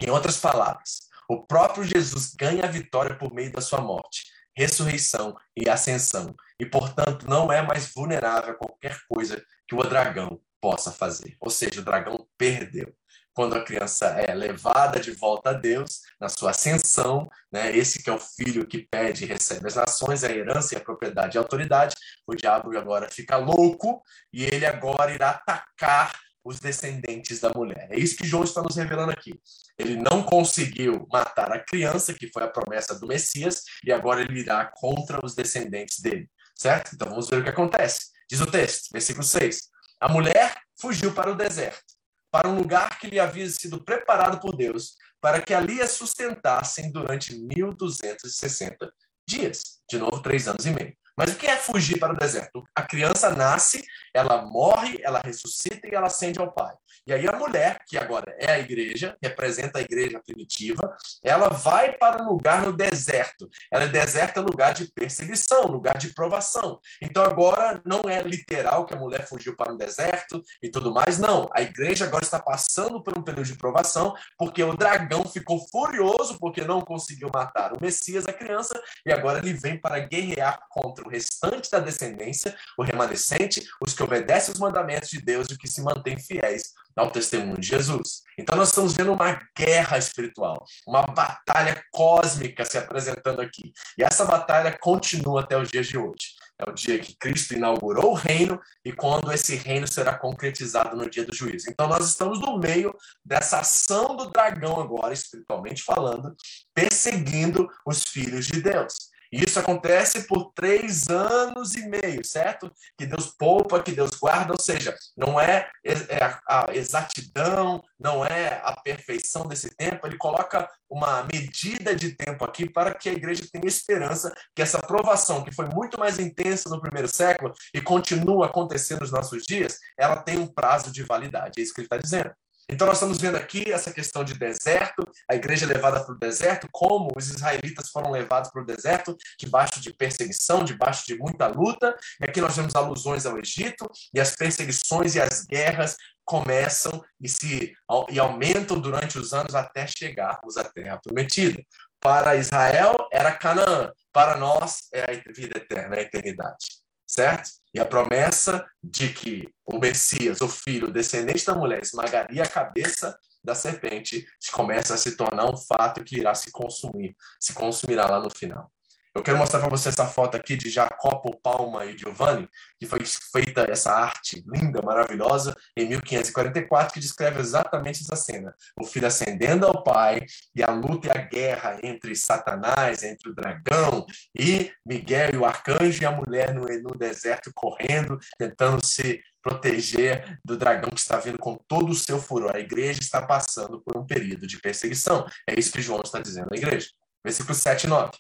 em outras palavras, o próprio Jesus ganha a vitória por meio da sua morte, ressurreição e ascensão, e portanto não é mais vulnerável a qualquer coisa que o dragão possa fazer. Ou seja, o dragão perdeu quando a criança é levada de volta a Deus, na sua ascensão, né? esse que é o filho que pede e recebe as nações, a herança e a propriedade e a autoridade, o diabo agora fica louco e ele agora irá atacar os descendentes da mulher. É isso que João está nos revelando aqui. Ele não conseguiu matar a criança, que foi a promessa do Messias, e agora ele irá contra os descendentes dele. Certo? Então vamos ver o que acontece. Diz o texto, versículo 6. A mulher fugiu para o deserto para um lugar que lhe havia sido preparado por Deus, para que ali a sustentassem durante 1260 dias. De novo, três anos e meio. Mas o que é fugir para o deserto? A criança nasce, ela morre, ela ressuscita e ela ascende ao Pai. E aí a mulher, que agora é a igreja, representa a igreja primitiva, ela vai para um lugar no deserto. Ela deserta lugar de perseguição, lugar de provação. Então agora não é literal que a mulher fugiu para um deserto e tudo mais, não. A igreja agora está passando por um período de provação, porque o dragão ficou furioso porque não conseguiu matar o Messias, a criança, e agora ele vem para guerrear contra o restante da descendência, o remanescente, os que obedecem os mandamentos de Deus e os que se mantêm fiéis ao testemunho de Jesus. Então nós estamos vendo uma guerra espiritual, uma batalha cósmica se apresentando aqui. E essa batalha continua até os dias de hoje. É o dia que Cristo inaugurou o reino e quando esse reino será concretizado no dia do juízo. Então nós estamos no meio dessa ação do dragão agora, espiritualmente falando, perseguindo os filhos de Deus. E isso acontece por três anos e meio, certo? Que Deus poupa, que Deus guarda, ou seja, não é, é a exatidão, não é a perfeição desse tempo, ele coloca uma medida de tempo aqui para que a igreja tenha esperança que essa provação, que foi muito mais intensa no primeiro século e continua acontecendo nos nossos dias, ela tem um prazo de validade. É isso que ele está dizendo. Então, nós estamos vendo aqui essa questão de deserto, a igreja levada para o deserto, como os israelitas foram levados para o deserto, debaixo de perseguição, debaixo de muita luta. E aqui nós vemos alusões ao Egito, e as perseguições e as guerras começam e se e aumentam durante os anos até chegarmos à terra prometida. Para Israel era Canaã, para nós é a vida eterna, é a eternidade, certo? E a promessa de que o Messias, o filho, descendente da mulher, esmagaria a cabeça da serpente, começa a se tornar um fato que irá se consumir, se consumirá lá no final. Eu quero mostrar para você essa foto aqui de Jacopo Palma e Giovanni, que foi feita essa arte linda, maravilhosa, em 1544, que descreve exatamente essa cena. O filho ascendendo ao pai e a luta e a guerra entre Satanás, entre o dragão e Miguel e o arcanjo e a mulher no, no deserto correndo, tentando se proteger do dragão que está vindo com todo o seu furor. A igreja está passando por um período de perseguição. É isso que João está dizendo à igreja. Versículo 7 e 9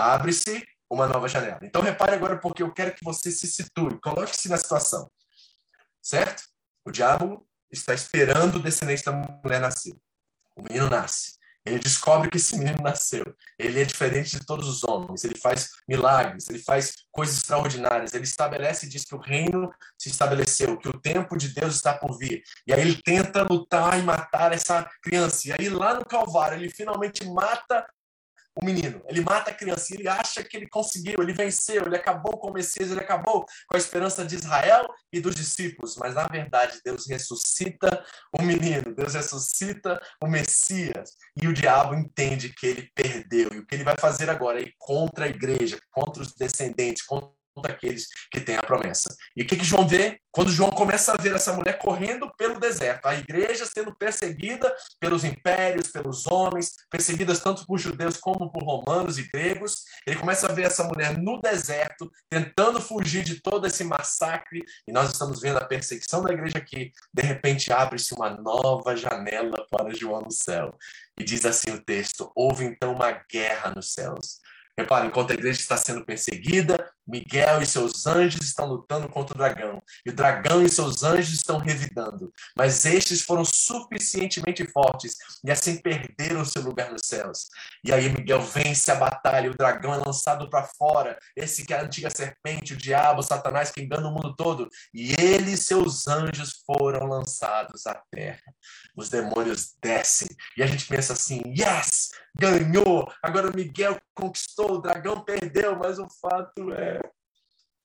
abre-se uma nova janela. Então repare agora porque eu quero que você se situe, coloque-se na situação. Certo? O diabo está esperando o descendente da mulher nascer. O menino nasce. Ele descobre que esse menino nasceu. Ele é diferente de todos os homens. Ele faz milagres, ele faz coisas extraordinárias. Ele estabelece e diz que o reino se estabeleceu, que o tempo de Deus está por vir. E aí ele tenta lutar e matar essa criança. E aí lá no Calvário ele finalmente mata o menino. Ele mata a criança, ele acha que ele conseguiu, ele venceu, ele acabou com o Messias, ele acabou com a esperança de Israel e dos discípulos. Mas na verdade, Deus ressuscita o menino, Deus ressuscita o Messias. E o diabo entende que ele perdeu. E o que ele vai fazer agora é ir contra a igreja, contra os descendentes, contra daqueles que têm a promessa. E o que, que João vê? Quando João começa a ver essa mulher correndo pelo deserto, a igreja sendo perseguida pelos impérios, pelos homens, perseguidas tanto por judeus como por romanos e gregos, ele começa a ver essa mulher no deserto, tentando fugir de todo esse massacre, e nós estamos vendo a perseguição da igreja aqui. De repente abre-se uma nova janela para João no céu. E diz assim o texto: houve então uma guerra nos céus. Repare, enquanto a igreja está sendo perseguida, Miguel e seus anjos estão lutando contra o dragão. E o dragão e seus anjos estão revidando. Mas estes foram suficientemente fortes e assim perderam seu lugar nos céus. E aí Miguel vence a batalha, o dragão é lançado para fora. Esse que é a antiga serpente, o diabo, o Satanás que engana o mundo todo. E ele e seus anjos foram lançados à terra. Os demônios descem. E a gente pensa assim: yes, ganhou. Agora Miguel conquistou, o dragão perdeu. Mas o fato é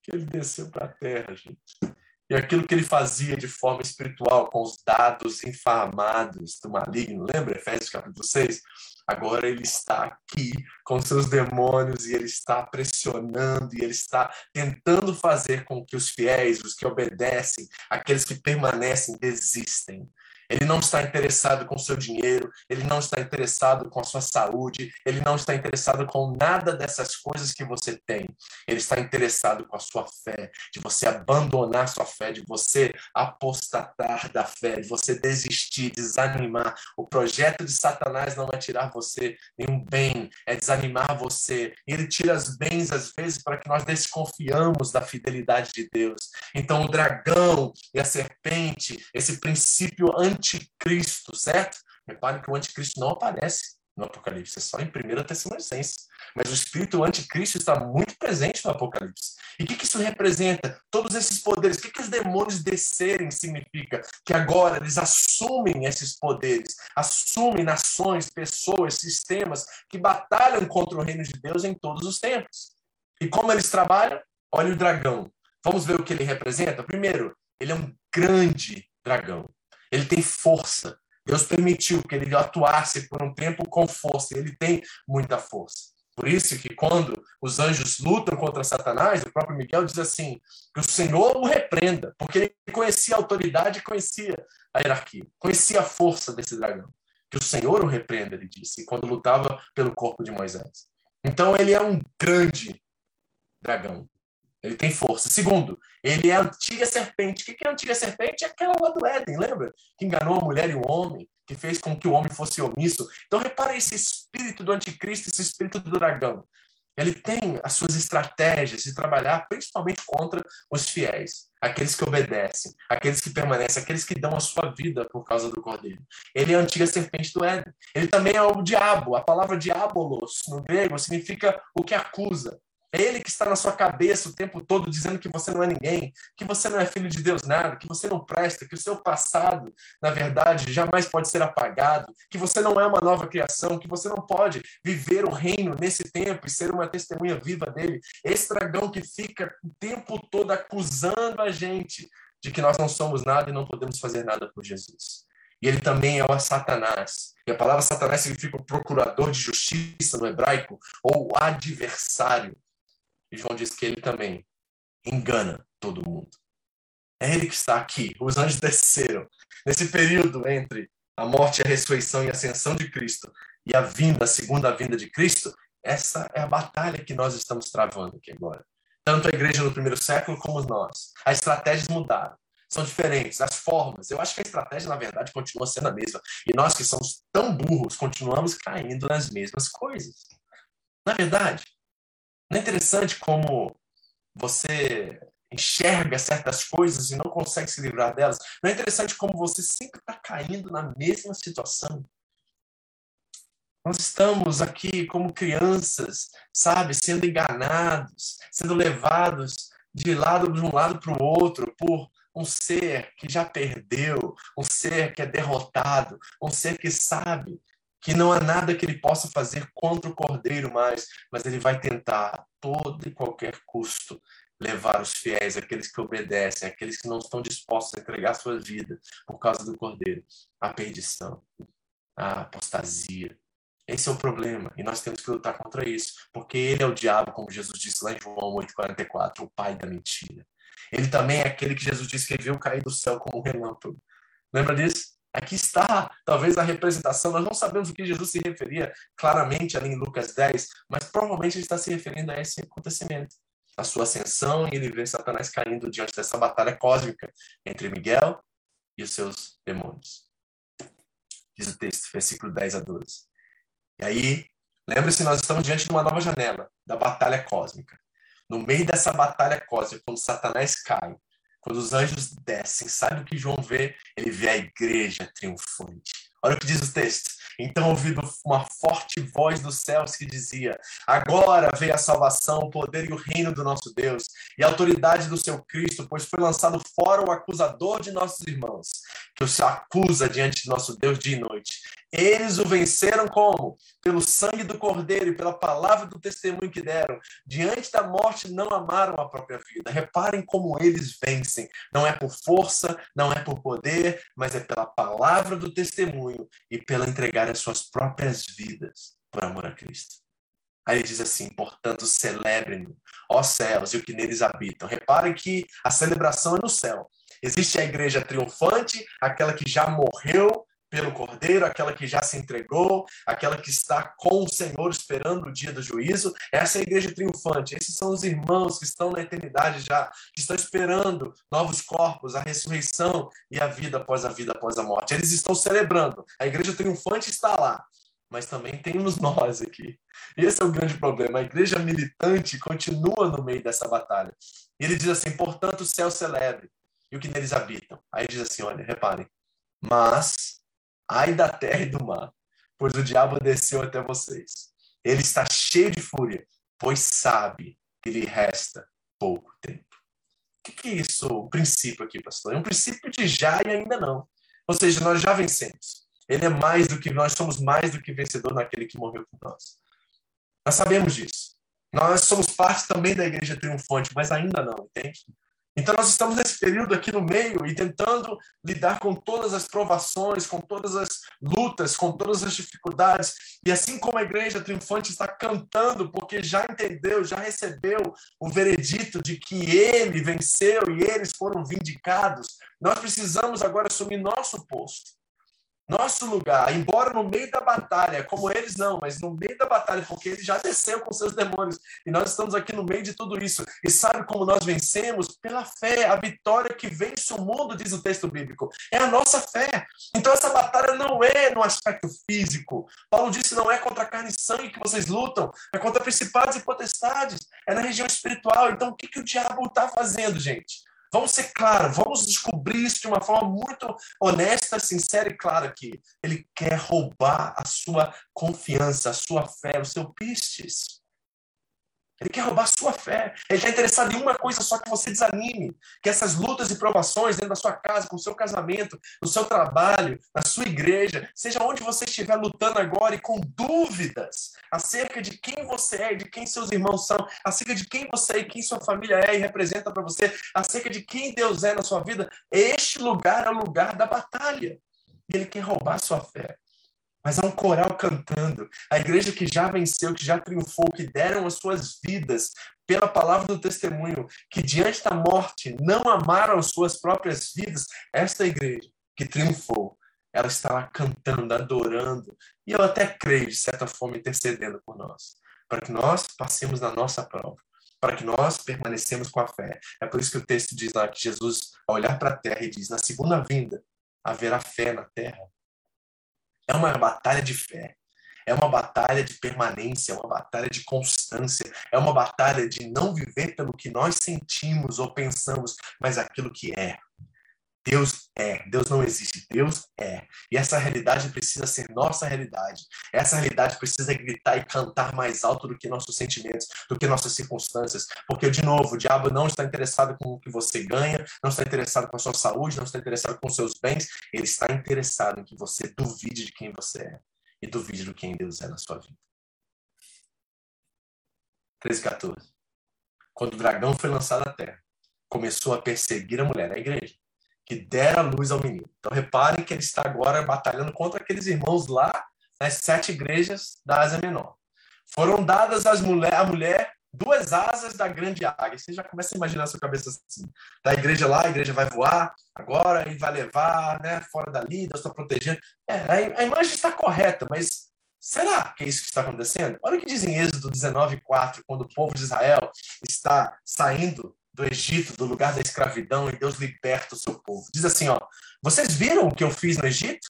que ele desceu para a terra, gente. E aquilo que ele fazia de forma espiritual, com os dados infamados do maligno, lembra Efésios capítulo 6? Agora ele está aqui com seus demônios e ele está pressionando e ele está tentando fazer com que os fiéis, os que obedecem, aqueles que permanecem, desistem. Ele não está interessado com o seu dinheiro, ele não está interessado com a sua saúde, ele não está interessado com nada dessas coisas que você tem. Ele está interessado com a sua fé, de você abandonar sua fé, de você apostatar da fé, de você desistir, desanimar. O projeto de Satanás não é tirar você nenhum bem, é desanimar você. Ele tira as bens às vezes para que nós desconfiamos da fidelidade de Deus. Então o dragão e a serpente, esse princípio anticristo, certo? Repare que o anticristo não aparece no Apocalipse, é só em 1 Tessalonicenses. Mas o espírito anticristo está muito presente no Apocalipse. E o que, que isso representa? Todos esses poderes. O que, que os demônios descerem significa? Que agora eles assumem esses poderes, assumem nações, pessoas, sistemas que batalham contra o reino de Deus em todos os tempos. E como eles trabalham? Olha o dragão. Vamos ver o que ele representa? Primeiro, ele é um grande dragão. Ele tem força. Deus permitiu que ele atuasse por um tempo com força. Ele tem muita força. Por isso que quando os anjos lutam contra Satanás, o próprio Miguel diz assim, que o Senhor o repreenda, porque ele conhecia a autoridade, conhecia a hierarquia, conhecia a força desse dragão. Que o Senhor o repreenda, ele disse, quando lutava pelo corpo de Moisés. Então ele é um grande dragão. Ele tem força. Segundo, ele é a antiga serpente. O que é a antiga serpente? É aquela lá do Éden, lembra? Que enganou a mulher e o homem, que fez com que o homem fosse omisso. Então repara esse espírito do anticristo, esse espírito do dragão. Ele tem as suas estratégias de trabalhar principalmente contra os fiéis, aqueles que obedecem, aqueles que permanecem, aqueles que dão a sua vida por causa do cordeiro. Ele é a antiga serpente do Éden. Ele também é o diabo. A palavra diabolos no grego significa o que acusa. É ele que está na sua cabeça o tempo todo dizendo que você não é ninguém, que você não é filho de Deus nada, que você não presta, que o seu passado, na verdade, jamais pode ser apagado, que você não é uma nova criação, que você não pode viver o reino nesse tempo e ser uma testemunha viva dele. Esse dragão que fica o tempo todo acusando a gente de que nós não somos nada e não podemos fazer nada por Jesus. E ele também é o Satanás. E a palavra Satanás significa o procurador de justiça no hebraico, ou adversário. E João diz que ele também engana todo mundo. É ele que está aqui. Os anjos desceram. Nesse período entre a morte, a ressurreição e a ascensão de Cristo e a vinda, a segunda vinda de Cristo, essa é a batalha que nós estamos travando aqui agora. Tanto a igreja no primeiro século como nós. As estratégias mudaram. São diferentes, as formas. Eu acho que a estratégia, na verdade, continua sendo a mesma. E nós que somos tão burros, continuamos caindo nas mesmas coisas. Na verdade, não é interessante como você enxerga certas coisas e não consegue se livrar delas? Não é interessante como você sempre está caindo na mesma situação? Nós estamos aqui como crianças, sabe, sendo enganados, sendo levados de lado de um lado para o outro por um ser que já perdeu, um ser que é derrotado, um ser que sabe que não há nada que ele possa fazer contra o cordeiro mais, mas ele vai tentar a todo e qualquer custo levar os fiéis, aqueles que obedecem, aqueles que não estão dispostos a entregar sua vida por causa do cordeiro, à perdição, à apostasia. Esse é o problema e nós temos que lutar contra isso, porque ele é o diabo, como Jesus disse lá em João 8,44, o pai da mentira. Ele também é aquele que Jesus disse que viu cair do céu como um relâmpago. Lembra disso? Aqui está, talvez, a representação. Nós não sabemos o que Jesus se referia claramente ali em Lucas 10, mas provavelmente ele está se referindo a esse acontecimento. A sua ascensão e ele vê Satanás caindo diante dessa batalha cósmica entre Miguel e os seus demônios. Diz o texto, versículo 10 a 12. E aí, lembre-se, nós estamos diante de uma nova janela da batalha cósmica. No meio dessa batalha cósmica, quando Satanás cai, quando os anjos descem, sabe o que João vê? Ele vê a igreja triunfante. Olha o que diz o texto. Então ouviu uma forte voz dos céus que dizia: Agora veio a salvação, o poder e o reino do nosso Deus, e a autoridade do seu Cristo, pois foi lançado fora o acusador de nossos irmãos, que os acusa diante de nosso Deus dia e noite. Eles o venceram como? Pelo sangue do Cordeiro e pela palavra do testemunho que deram. Diante da morte, não amaram a própria vida. Reparem como eles vencem. Não é por força, não é por poder, mas é pela palavra do testemunho e pela entregar as suas próprias vidas por amor a Cristo. Aí ele diz assim: portanto, celebrem-no, ó céus e o que neles habitam. Reparem que a celebração é no céu. Existe a igreja triunfante, aquela que já morreu pelo Cordeiro, aquela que já se entregou, aquela que está com o Senhor esperando o dia do juízo. Essa é a igreja triunfante. Esses são os irmãos que estão na eternidade já, que estão esperando novos corpos, a ressurreição e a vida após a vida, após a morte. Eles estão celebrando. A igreja triunfante está lá. Mas também temos nós aqui. Esse é o grande problema. A igreja militante continua no meio dessa batalha. Ele diz assim: portanto, o céu celebre e o que neles habitam. Aí diz assim: olha, reparem. Mas Ai da terra e do mar, pois o diabo desceu até vocês. Ele está cheio de fúria, pois sabe que lhe resta pouco tempo. O que é isso, o princípio aqui, pastor? É um princípio de já e ainda não. Ou seja, nós já vencemos. Ele é mais do que nós somos mais do que vencedor naquele que morreu por nós. Nós sabemos disso. Nós somos parte também da igreja triunfante, mas ainda não, entende? Então, nós estamos nesse período aqui no meio e tentando lidar com todas as provações, com todas as lutas, com todas as dificuldades. E assim como a igreja triunfante está cantando, porque já entendeu, já recebeu o veredito de que ele venceu e eles foram vindicados, nós precisamos agora assumir nosso posto. Nosso lugar, embora no meio da batalha, como eles não, mas no meio da batalha, porque ele já desceu com seus demônios, e nós estamos aqui no meio de tudo isso. E sabe como nós vencemos? Pela fé, a vitória que vence o mundo, diz o texto bíblico, é a nossa fé. Então essa batalha não é no aspecto físico. Paulo disse: não é contra carne e sangue que vocês lutam, é contra principados e potestades, é na região espiritual. Então o que, que o diabo está fazendo, gente? Vamos ser claros, vamos descobrir isso de uma forma muito honesta, sincera e clara aqui. Ele quer roubar a sua confiança, a sua fé, o seu pistes. Ele quer roubar sua fé. Ele está interessado em uma coisa só que você desanime. Que essas lutas e provações dentro da sua casa, com o seu casamento, no seu trabalho, na sua igreja, seja onde você estiver lutando agora e com dúvidas acerca de quem você é de quem seus irmãos são, acerca de quem você é e quem sua família é e representa para você, acerca de quem Deus é na sua vida, este lugar é o lugar da batalha. Ele quer roubar sua fé mas há um coral cantando. A igreja que já venceu, que já triunfou, que deram as suas vidas pela palavra do testemunho, que diante da morte não amaram as suas próprias vidas. Esta igreja que triunfou, ela está lá cantando, adorando, e eu até creio, de certa forma, intercedendo por nós, para que nós passemos na nossa prova para que nós permanecemos com a fé. É por isso que o texto diz lá que Jesus, ao olhar para a terra, e diz: na segunda vinda haverá fé na terra. É uma batalha de fé. É uma batalha de permanência, é uma batalha de constância, é uma batalha de não viver pelo que nós sentimos ou pensamos, mas aquilo que é. Deus é, Deus não existe, Deus é. E essa realidade precisa ser nossa realidade. Essa realidade precisa gritar e cantar mais alto do que nossos sentimentos, do que nossas circunstâncias. Porque, de novo, o diabo não está interessado com o que você ganha, não está interessado com a sua saúde, não está interessado com os seus bens. Ele está interessado em que você duvide de quem você é e duvide do quem Deus é na sua vida. 13 14. Quando o dragão foi lançado à terra, começou a perseguir a mulher, a igreja que dera luz ao menino. Então reparem que ele está agora batalhando contra aqueles irmãos lá nas sete igrejas da Ásia Menor. Foram dadas às mulher, à mulher duas asas da grande águia. Você já começa a imaginar a sua cabeça assim. Da igreja lá, a igreja vai voar agora e vai levar né, fora dali, Deus está protegendo. É, a, a imagem está correta, mas Será que é isso que está acontecendo? Olha o que diz em Êxodo 19:4, quando o povo de Israel está saindo do Egito, do lugar da escravidão, e Deus liberta o seu povo. Diz assim, ó: Vocês viram o que eu fiz no Egito?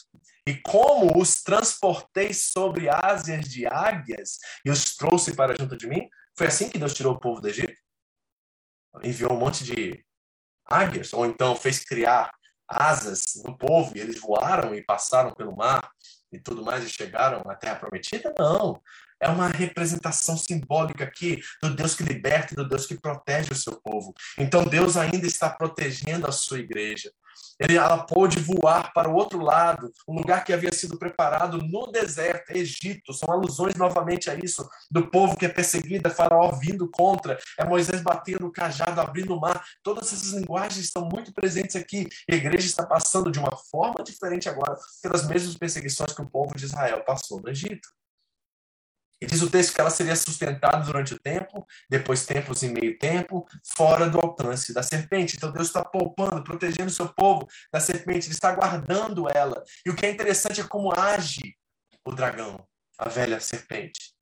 E como os transportei sobre asas de águias e os trouxe para junto de mim? Foi assim que Deus tirou o povo do Egito? Enviou um monte de águias, ou então fez criar asas no povo e eles voaram e passaram pelo mar e tudo mais e chegaram à terra prometida? Não. É uma representação simbólica aqui do Deus que liberta e do Deus que protege o seu povo. Então Deus ainda está protegendo a sua igreja. Ela pôde voar para o outro lado, um lugar que havia sido preparado no deserto, Egito. São alusões novamente a isso, do povo que é perseguido, é Faraó vindo contra, é Moisés batendo o cajado, abrindo o mar. Todas essas linguagens estão muito presentes aqui. A igreja está passando de uma forma diferente agora pelas mesmas perseguições que o povo de Israel passou no Egito. E diz o texto que ela seria sustentada durante o tempo, depois tempos em meio tempo, fora do alcance da serpente. Então Deus está poupando, protegendo o seu povo da serpente, ele está guardando ela. E o que é interessante é como age o dragão, a velha serpente,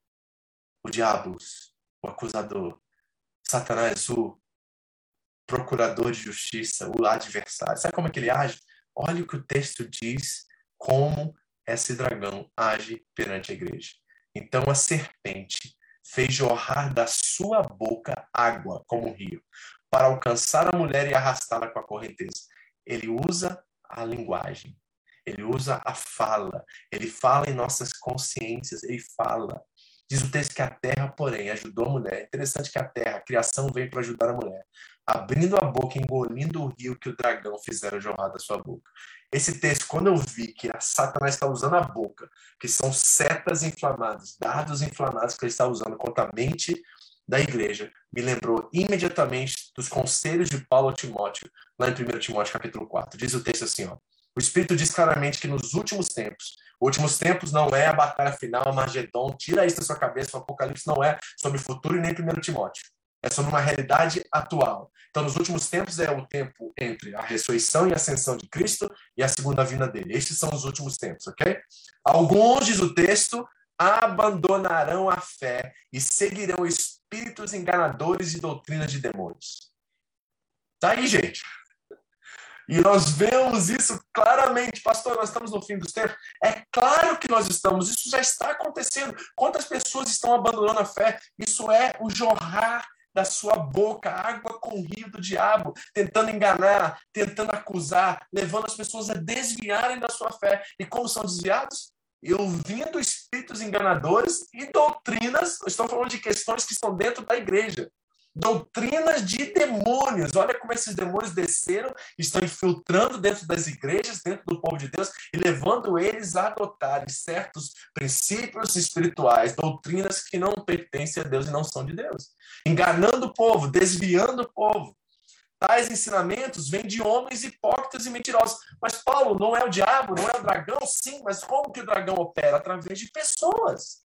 o diabo, o acusador, Satanás, o procurador de justiça, o adversário. Sabe como é que ele age? Olha o que o texto diz, como esse dragão age perante a igreja. Então a serpente fez jorrar da sua boca água como um rio, para alcançar a mulher e arrastá-la com a correnteza. Ele usa a linguagem, ele usa a fala, ele fala em nossas consciências, ele fala. Diz o texto que a terra, porém, ajudou a mulher. É interessante que a terra, a criação veio para ajudar a mulher, abrindo a boca, engolindo o rio que o dragão fizera jorrar da sua boca. Esse texto, quando eu vi que a Satanás está usando a boca, que são setas inflamadas, dardos inflamados que ele está usando contra a mente da igreja, me lembrou imediatamente dos conselhos de Paulo a Timóteo, lá em 1 Timóteo capítulo 4. Diz o texto assim, ó, o Espírito diz claramente que nos últimos tempos, últimos tempos não é a batalha final, a Magedon, tira isso da sua cabeça, o Apocalipse não é sobre o futuro e nem 1 Timóteo. É sobre uma realidade atual. Então, nos últimos tempos é o tempo entre a ressurreição e ascensão de Cristo e a segunda vinda dele. Estes são os últimos tempos, ok? Alguns, diz o texto, abandonarão a fé e seguirão espíritos enganadores e doutrinas de demônios. Tá aí, gente. E nós vemos isso claramente, pastor. Nós estamos no fim dos tempos. É claro que nós estamos, isso já está acontecendo. Quantas pessoas estão abandonando a fé? Isso é o jorrar da sua boca água com rio do diabo, tentando enganar, tentando acusar, levando as pessoas a desviarem da sua fé. E como são desviados? E ouvindo espíritos enganadores e doutrinas, estão falando de questões que estão dentro da igreja doutrinas de demônios. Olha como esses demônios desceram, estão infiltrando dentro das igrejas, dentro do povo de Deus e levando eles a adotarem certos princípios espirituais, doutrinas que não pertencem a Deus e não são de Deus. Enganando o povo, desviando o povo. Tais ensinamentos vêm de homens hipócritas e mentirosos. Mas Paulo não é o diabo, não é o dragão, sim, mas como que o dragão opera? Através de pessoas.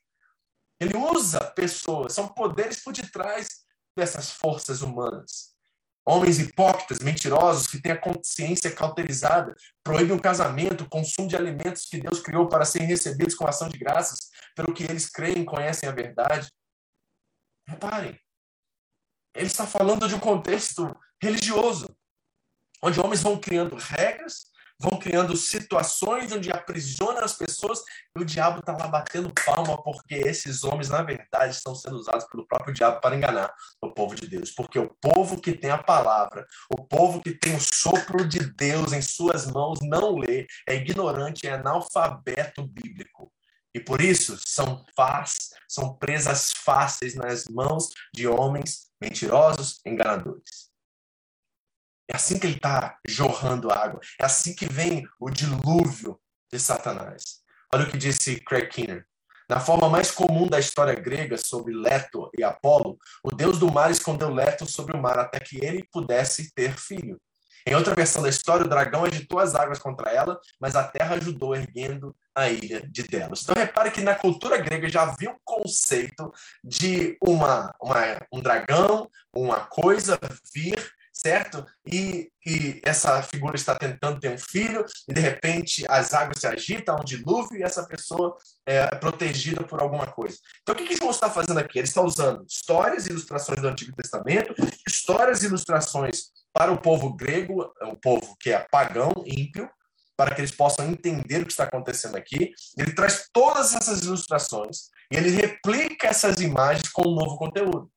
Ele usa pessoas, são poderes por detrás dessas forças humanas. Homens hipócritas, mentirosos, que têm a consciência cauterizada, proíbem o casamento, o consumo de alimentos que Deus criou para serem recebidos com ação de graças, pelo que eles creem e conhecem a verdade. Reparem, ele está falando de um contexto religioso, onde homens vão criando regras, vão criando situações onde aprisionam as pessoas e o diabo está lá batendo palma porque esses homens, na verdade, estão sendo usados pelo próprio diabo para enganar o povo de Deus. Porque o povo que tem a palavra, o povo que tem o sopro de Deus em suas mãos, não lê, é ignorante, é analfabeto bíblico. E por isso são faz, são presas fáceis nas mãos de homens mentirosos, enganadores. É assim que ele está jorrando água. É assim que vem o dilúvio de Satanás. Olha o que disse Craig Kinner. Na forma mais comum da história grega sobre Leto e Apolo, o deus do mar escondeu Leto sobre o mar até que ele pudesse ter filho. Em outra versão da história, o dragão agitou as águas contra ela, mas a terra ajudou erguendo a ilha de Delos. Então repare que na cultura grega já havia um conceito de uma, uma um dragão, uma coisa vir certo? E, e essa figura está tentando ter um filho, e de repente as águas se agitam, há um dilúvio, e essa pessoa é protegida por alguma coisa. Então, o que, que João está fazendo aqui? Ele está usando histórias e ilustrações do Antigo Testamento, histórias e ilustrações para o povo grego, o povo que é pagão, ímpio, para que eles possam entender o que está acontecendo aqui. Ele traz todas essas ilustrações e ele replica essas imagens com um novo conteúdo.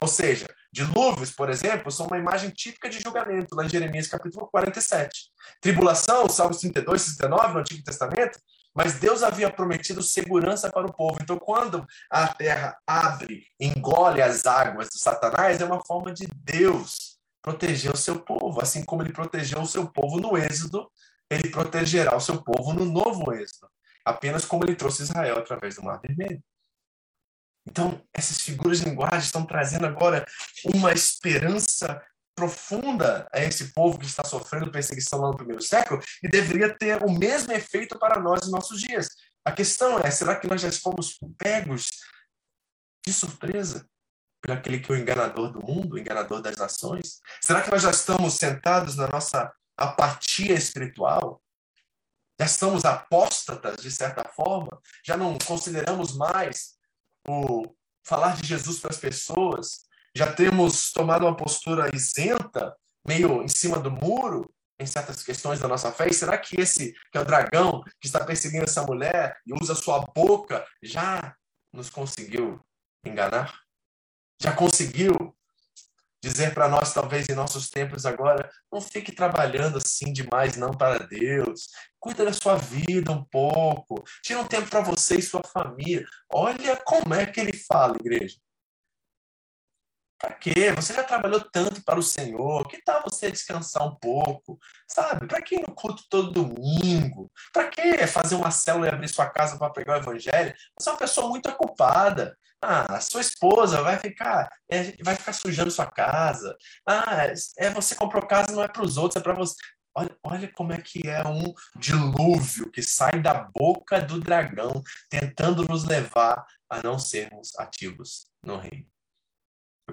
Ou seja, Dilúvios, por exemplo, são uma imagem típica de julgamento, lá em Jeremias capítulo 47. Tribulação, Salmos 32, 39, no Antigo Testamento, mas Deus havia prometido segurança para o povo. Então, quando a terra abre, engole as águas do Satanás, é uma forma de Deus proteger o seu povo. Assim como ele protegeu o seu povo no Êxodo, ele protegerá o seu povo no novo Êxodo. Apenas como ele trouxe Israel através do Mar Vermelho. Então, essas figuras de linguagem estão trazendo agora uma esperança profunda a esse povo que está sofrendo perseguição lá no primeiro século e deveria ter o mesmo efeito para nós nos nossos dias. A questão é, será que nós já fomos pegos de surpresa por aquele que é o enganador do mundo, o enganador das nações? Será que nós já estamos sentados na nossa apatia espiritual? Já estamos apóstatas, de certa forma? Já não consideramos mais o falar de Jesus para as pessoas, já temos tomado uma postura isenta, meio em cima do muro, em certas questões da nossa fé? E será que esse, que é o dragão, que está perseguindo essa mulher e usa sua boca, já nos conseguiu enganar? Já conseguiu dizer para nós, talvez em nossos tempos agora, não fique trabalhando assim demais não para Deus. Cuida da sua vida um pouco. Tira um tempo para você e sua família. Olha como é que ele fala, igreja. Para quê? Você já trabalhou tanto para o Senhor. Que tal você descansar um pouco? Sabe? Para que ir no culto todo domingo? Para que fazer uma célula e abrir sua casa para pregar o evangelho? Você é uma pessoa muito ocupada. Ah, sua esposa vai ficar, é, vai ficar sujando sua casa. Ah, é você comprou casa não é para os outros, é para você. Olha, olha como é que é um dilúvio que sai da boca do dragão, tentando nos levar a não sermos ativos no reino.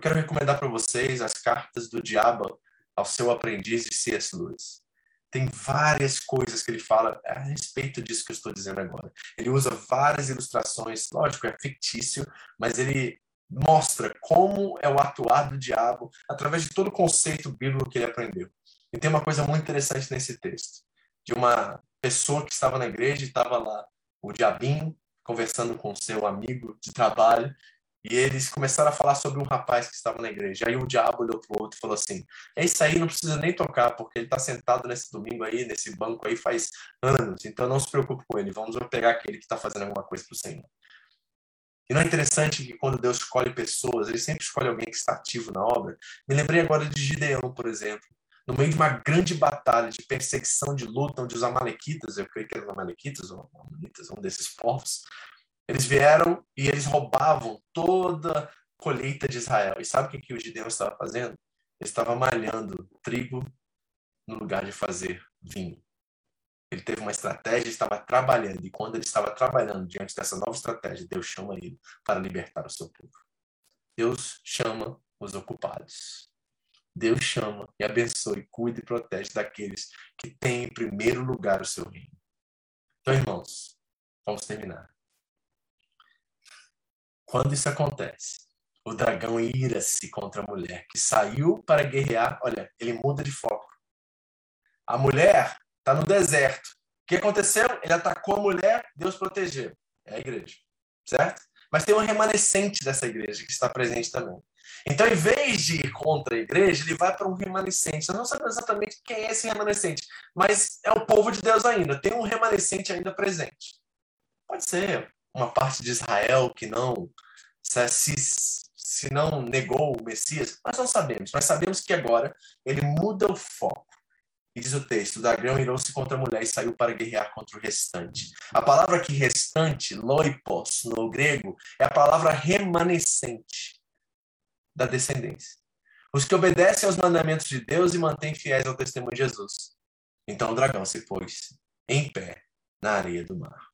Eu quero recomendar para vocês as cartas do diabo ao seu aprendiz de C.S. Lewis. Tem várias coisas que ele fala a respeito disso que eu estou dizendo agora. Ele usa várias ilustrações, lógico, é fictício, mas ele mostra como é o atuar do diabo através de todo o conceito bíblico que ele aprendeu. E tem uma coisa muito interessante nesse texto, de uma pessoa que estava na igreja e estava lá, o diabinho, conversando com seu amigo de trabalho, e eles começaram a falar sobre um rapaz que estava na igreja. Aí o diabo olhou para o outro e falou assim: É isso aí, não precisa nem tocar, porque ele está sentado nesse domingo aí, nesse banco aí, faz anos. Então não se preocupe com ele, vamos pegar aquele que está fazendo alguma coisa para o Senhor. E não é interessante que quando Deus escolhe pessoas, ele sempre escolhe alguém que está ativo na obra? Me lembrei agora de Gideão, por exemplo. No meio de uma grande batalha de perseguição, de luta, onde os amalequitas, eu creio que eram amalequitas ou amalequitas, um desses povos, eles vieram e eles roubavam toda a colheita de Israel. E sabe o que, que o Gideão estava fazendo? Ele estava malhando trigo no lugar de fazer vinho. Ele teve uma estratégia, estava trabalhando, e quando ele estava trabalhando diante dessa nova estratégia, Deus chama ele para libertar o seu povo. Deus chama os ocupados. Deus chama e abençoa e cuida e protege daqueles que têm em primeiro lugar o seu reino. Então, irmãos, vamos terminar. Quando isso acontece, o dragão ira-se contra a mulher que saiu para guerrear. Olha, ele muda de foco. A mulher está no deserto. O que aconteceu? Ele atacou a mulher, Deus protegeu. É a igreja, certo? Mas tem um remanescente dessa igreja que está presente também. Então, em vez de ir contra a igreja, ele vai para um remanescente. Nós não sabemos exatamente quem é esse remanescente, mas é o povo de Deus ainda. Tem um remanescente ainda presente. Pode ser uma parte de Israel que não se, se não negou o Messias, nós não sabemos. Nós sabemos que agora ele muda o foco. E diz o texto: o dragão irou-se contra a mulher e saiu para guerrear contra o restante. A palavra aqui restante, loipos, no grego, é a palavra remanescente da descendência. Os que obedecem aos mandamentos de Deus e mantêm fiéis ao testemunho de Jesus. Então o dragão se pôs em pé na areia do mar.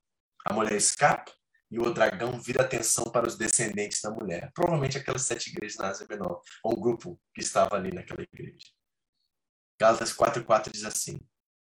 A mulher escapa e o dragão vira atenção para os descendentes da mulher. Provavelmente aquelas sete igrejas na Ásia Menor, ou um grupo que estava ali naquela igreja. Gálatas 4,4 diz assim: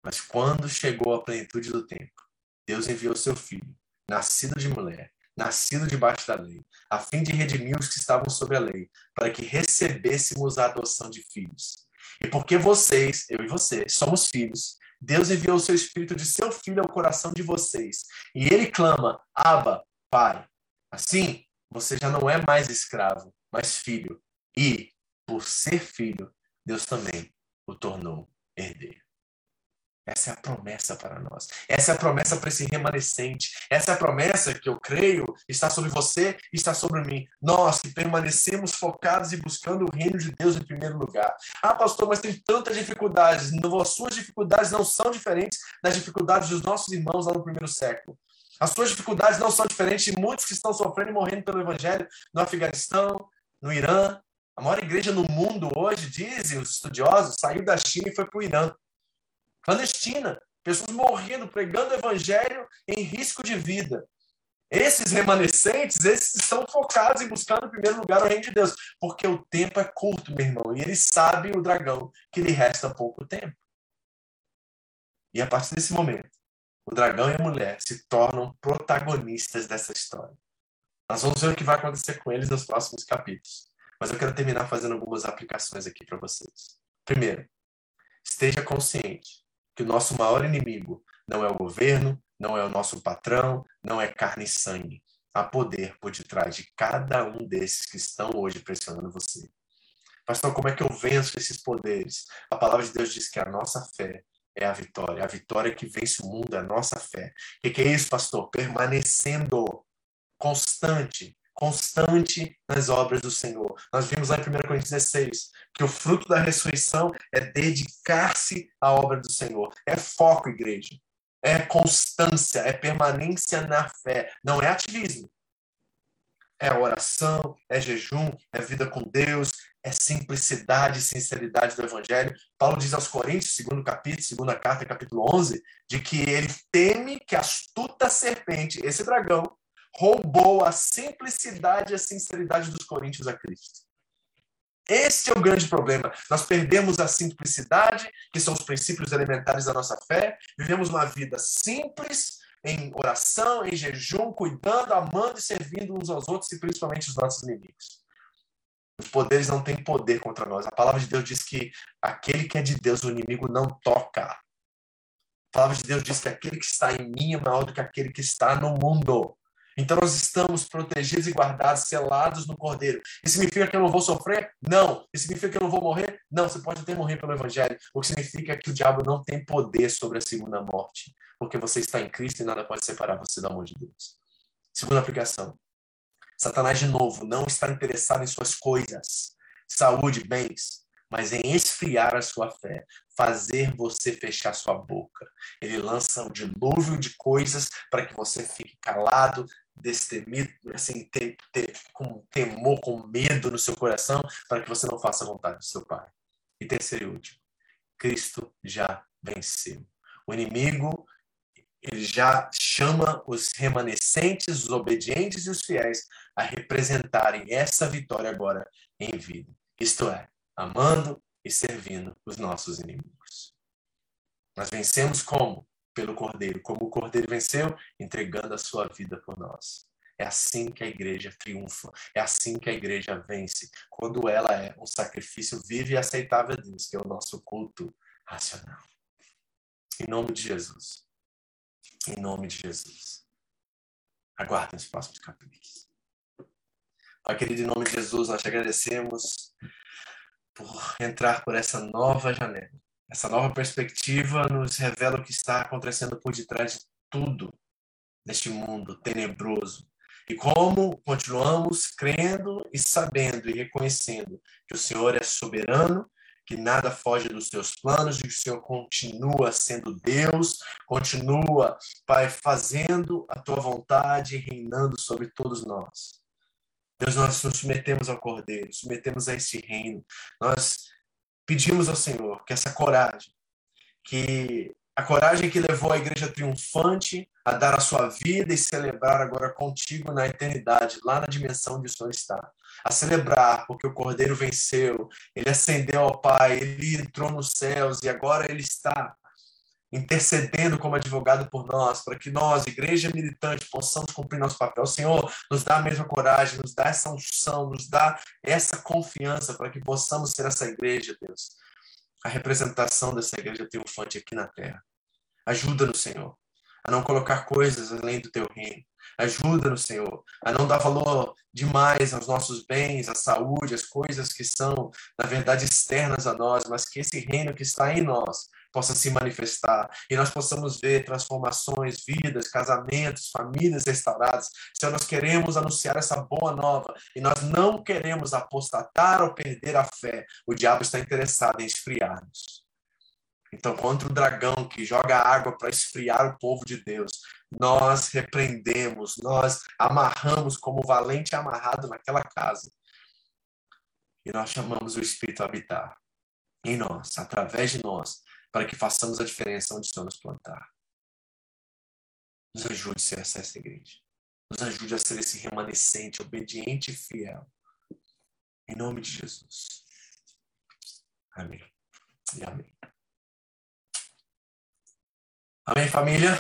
Mas quando chegou a plenitude do tempo, Deus enviou seu filho, nascido de mulher, nascido debaixo da lei, a fim de redimir os que estavam sob a lei, para que recebêssemos a adoção de filhos. E porque vocês, eu e você, somos filhos, Deus enviou o seu espírito de seu filho ao coração de vocês. E ele clama: Abba, Pai. Assim, você já não é mais escravo, mas filho. E, por ser filho, Deus também o tornou herdeiro. Essa é a promessa para nós. Essa é a promessa para esse remanescente. Essa é a promessa que eu creio está sobre você e está sobre mim. Nós que permanecemos focados e buscando o reino de Deus em primeiro lugar. Ah, pastor, mas tem tantas dificuldades. As suas dificuldades não são diferentes das dificuldades dos nossos irmãos lá no primeiro século. As suas dificuldades não são diferentes de muitos que estão sofrendo e morrendo pelo evangelho no Afeganistão, no Irã. A maior igreja no mundo hoje, dizem os estudiosos, saiu da China e foi para o Irã clandestina, pessoas morrendo, pregando o evangelho em risco de vida. Esses remanescentes, esses estão focados em buscar no primeiro lugar o reino de Deus, porque o tempo é curto, meu irmão, e ele sabe, o dragão, que lhe resta pouco tempo. E a partir desse momento, o dragão e a mulher se tornam protagonistas dessa história. Nós vamos ver o que vai acontecer com eles nos próximos capítulos. Mas eu quero terminar fazendo algumas aplicações aqui para vocês. Primeiro, esteja consciente que o nosso maior inimigo não é o governo, não é o nosso patrão, não é carne e sangue. Há poder por detrás de cada um desses que estão hoje pressionando você. Pastor, como é que eu venço esses poderes? A palavra de Deus diz que a nossa fé é a vitória. A vitória que vence o mundo é a nossa fé. O que é isso, pastor? Permanecendo constante, constante nas obras do Senhor. Nós vimos lá em 1 Coríntios 16 que o fruto da ressurreição é dedicar-se à obra do Senhor. É foco, igreja. É constância, é permanência na fé. Não é ativismo. É oração, é jejum, é vida com Deus, é simplicidade e sinceridade do Evangelho. Paulo diz aos Coríntios, segundo capítulo, segunda carta, capítulo 11, de que ele teme que a astuta serpente, esse dragão, roubou a simplicidade e a sinceridade dos coríntios a Cristo. Esse é o grande problema. Nós perdemos a simplicidade, que são os princípios elementares da nossa fé, vivemos uma vida simples, em oração, em jejum, cuidando, amando e servindo uns aos outros e principalmente os nossos inimigos. Os poderes não têm poder contra nós. A palavra de Deus diz que aquele que é de Deus, o inimigo não toca. A palavra de Deus diz que aquele que está em mim é maior do que aquele que está no mundo. Então nós estamos protegidos e guardados, selados no Cordeiro. Isso significa que eu não vou sofrer? Não. Isso significa que eu não vou morrer? Não. Você pode até morrer pelo Evangelho. O que significa que o diabo não tem poder sobre a segunda morte. Porque você está em Cristo e nada pode separar você do amor de Deus. Segunda aplicação. Satanás, de novo, não está interessado em suas coisas, saúde, bens, mas em esfriar a sua fé, fazer você fechar sua boca. Ele lança um dilúvio de coisas para que você fique calado, destemido, assim, ter, ter, com temor, com medo no seu coração, para que você não faça a vontade do seu Pai. E terceiro e último, Cristo já venceu. O inimigo ele já chama os remanescentes, os obedientes e os fiéis a representarem essa vitória agora em vida. Isto é, amando e servindo os nossos inimigos. Nós vencemos como? Pelo Cordeiro. Como o Cordeiro venceu? Entregando a sua vida por nós. É assim que a igreja triunfa. É assim que a igreja vence. Quando ela é um sacrifício vivo e aceitável a Deus, que é o nosso culto racional. Em nome de Jesus. Em nome de Jesus. Aguardem os próximos capítulos. Pai querido, em nome de Jesus, nós te agradecemos por entrar por essa nova janela. Essa nova perspectiva nos revela o que está acontecendo por detrás de tudo neste mundo tenebroso. E como continuamos crendo e sabendo e reconhecendo que o Senhor é soberano, que nada foge dos seus planos e que o Senhor continua sendo Deus, continua, Pai, fazendo a tua vontade e reinando sobre todos nós. Deus, nós nos submetemos ao Cordeiro, submetemos a esse reino. Nós pedimos ao Senhor que essa coragem, que a coragem que levou a igreja triunfante a dar a sua vida e celebrar agora contigo na eternidade, lá na dimensão onde o Senhor está. A celebrar, porque o Cordeiro venceu, ele ascendeu ao Pai, ele entrou nos céus e agora ele está intercedendo como advogado por nós, para que nós, igreja militante, possamos cumprir nosso papel. Senhor, nos dá a mesma coragem, nos dá essa unção, nos dá essa confiança para que possamos ser essa igreja, Deus, a representação dessa igreja triunfante aqui na terra. Ajuda-nos, Senhor, a não colocar coisas além do teu reino. Ajuda-nos, Senhor, a não dar valor demais aos nossos bens, à saúde, às coisas que são, na verdade, externas a nós, mas que esse reino que está em nós possa se manifestar e nós possamos ver transformações, vidas, casamentos, famílias restauradas. Senhor, nós queremos anunciar essa boa nova e nós não queremos apostatar ou perder a fé. O diabo está interessado em esfriar-nos. Então, contra o dragão que joga água para esfriar o povo de Deus, nós repreendemos, nós amarramos como valente amarrado naquela casa. E nós chamamos o Espírito a habitar em nós, através de nós, para que façamos a diferença onde o Senhor nos plantar. Nos ajude a ser essa igreja. Nos ajude a ser esse remanescente, obediente e fiel. Em nome de Jesus. Amém. E amém. Amém, família?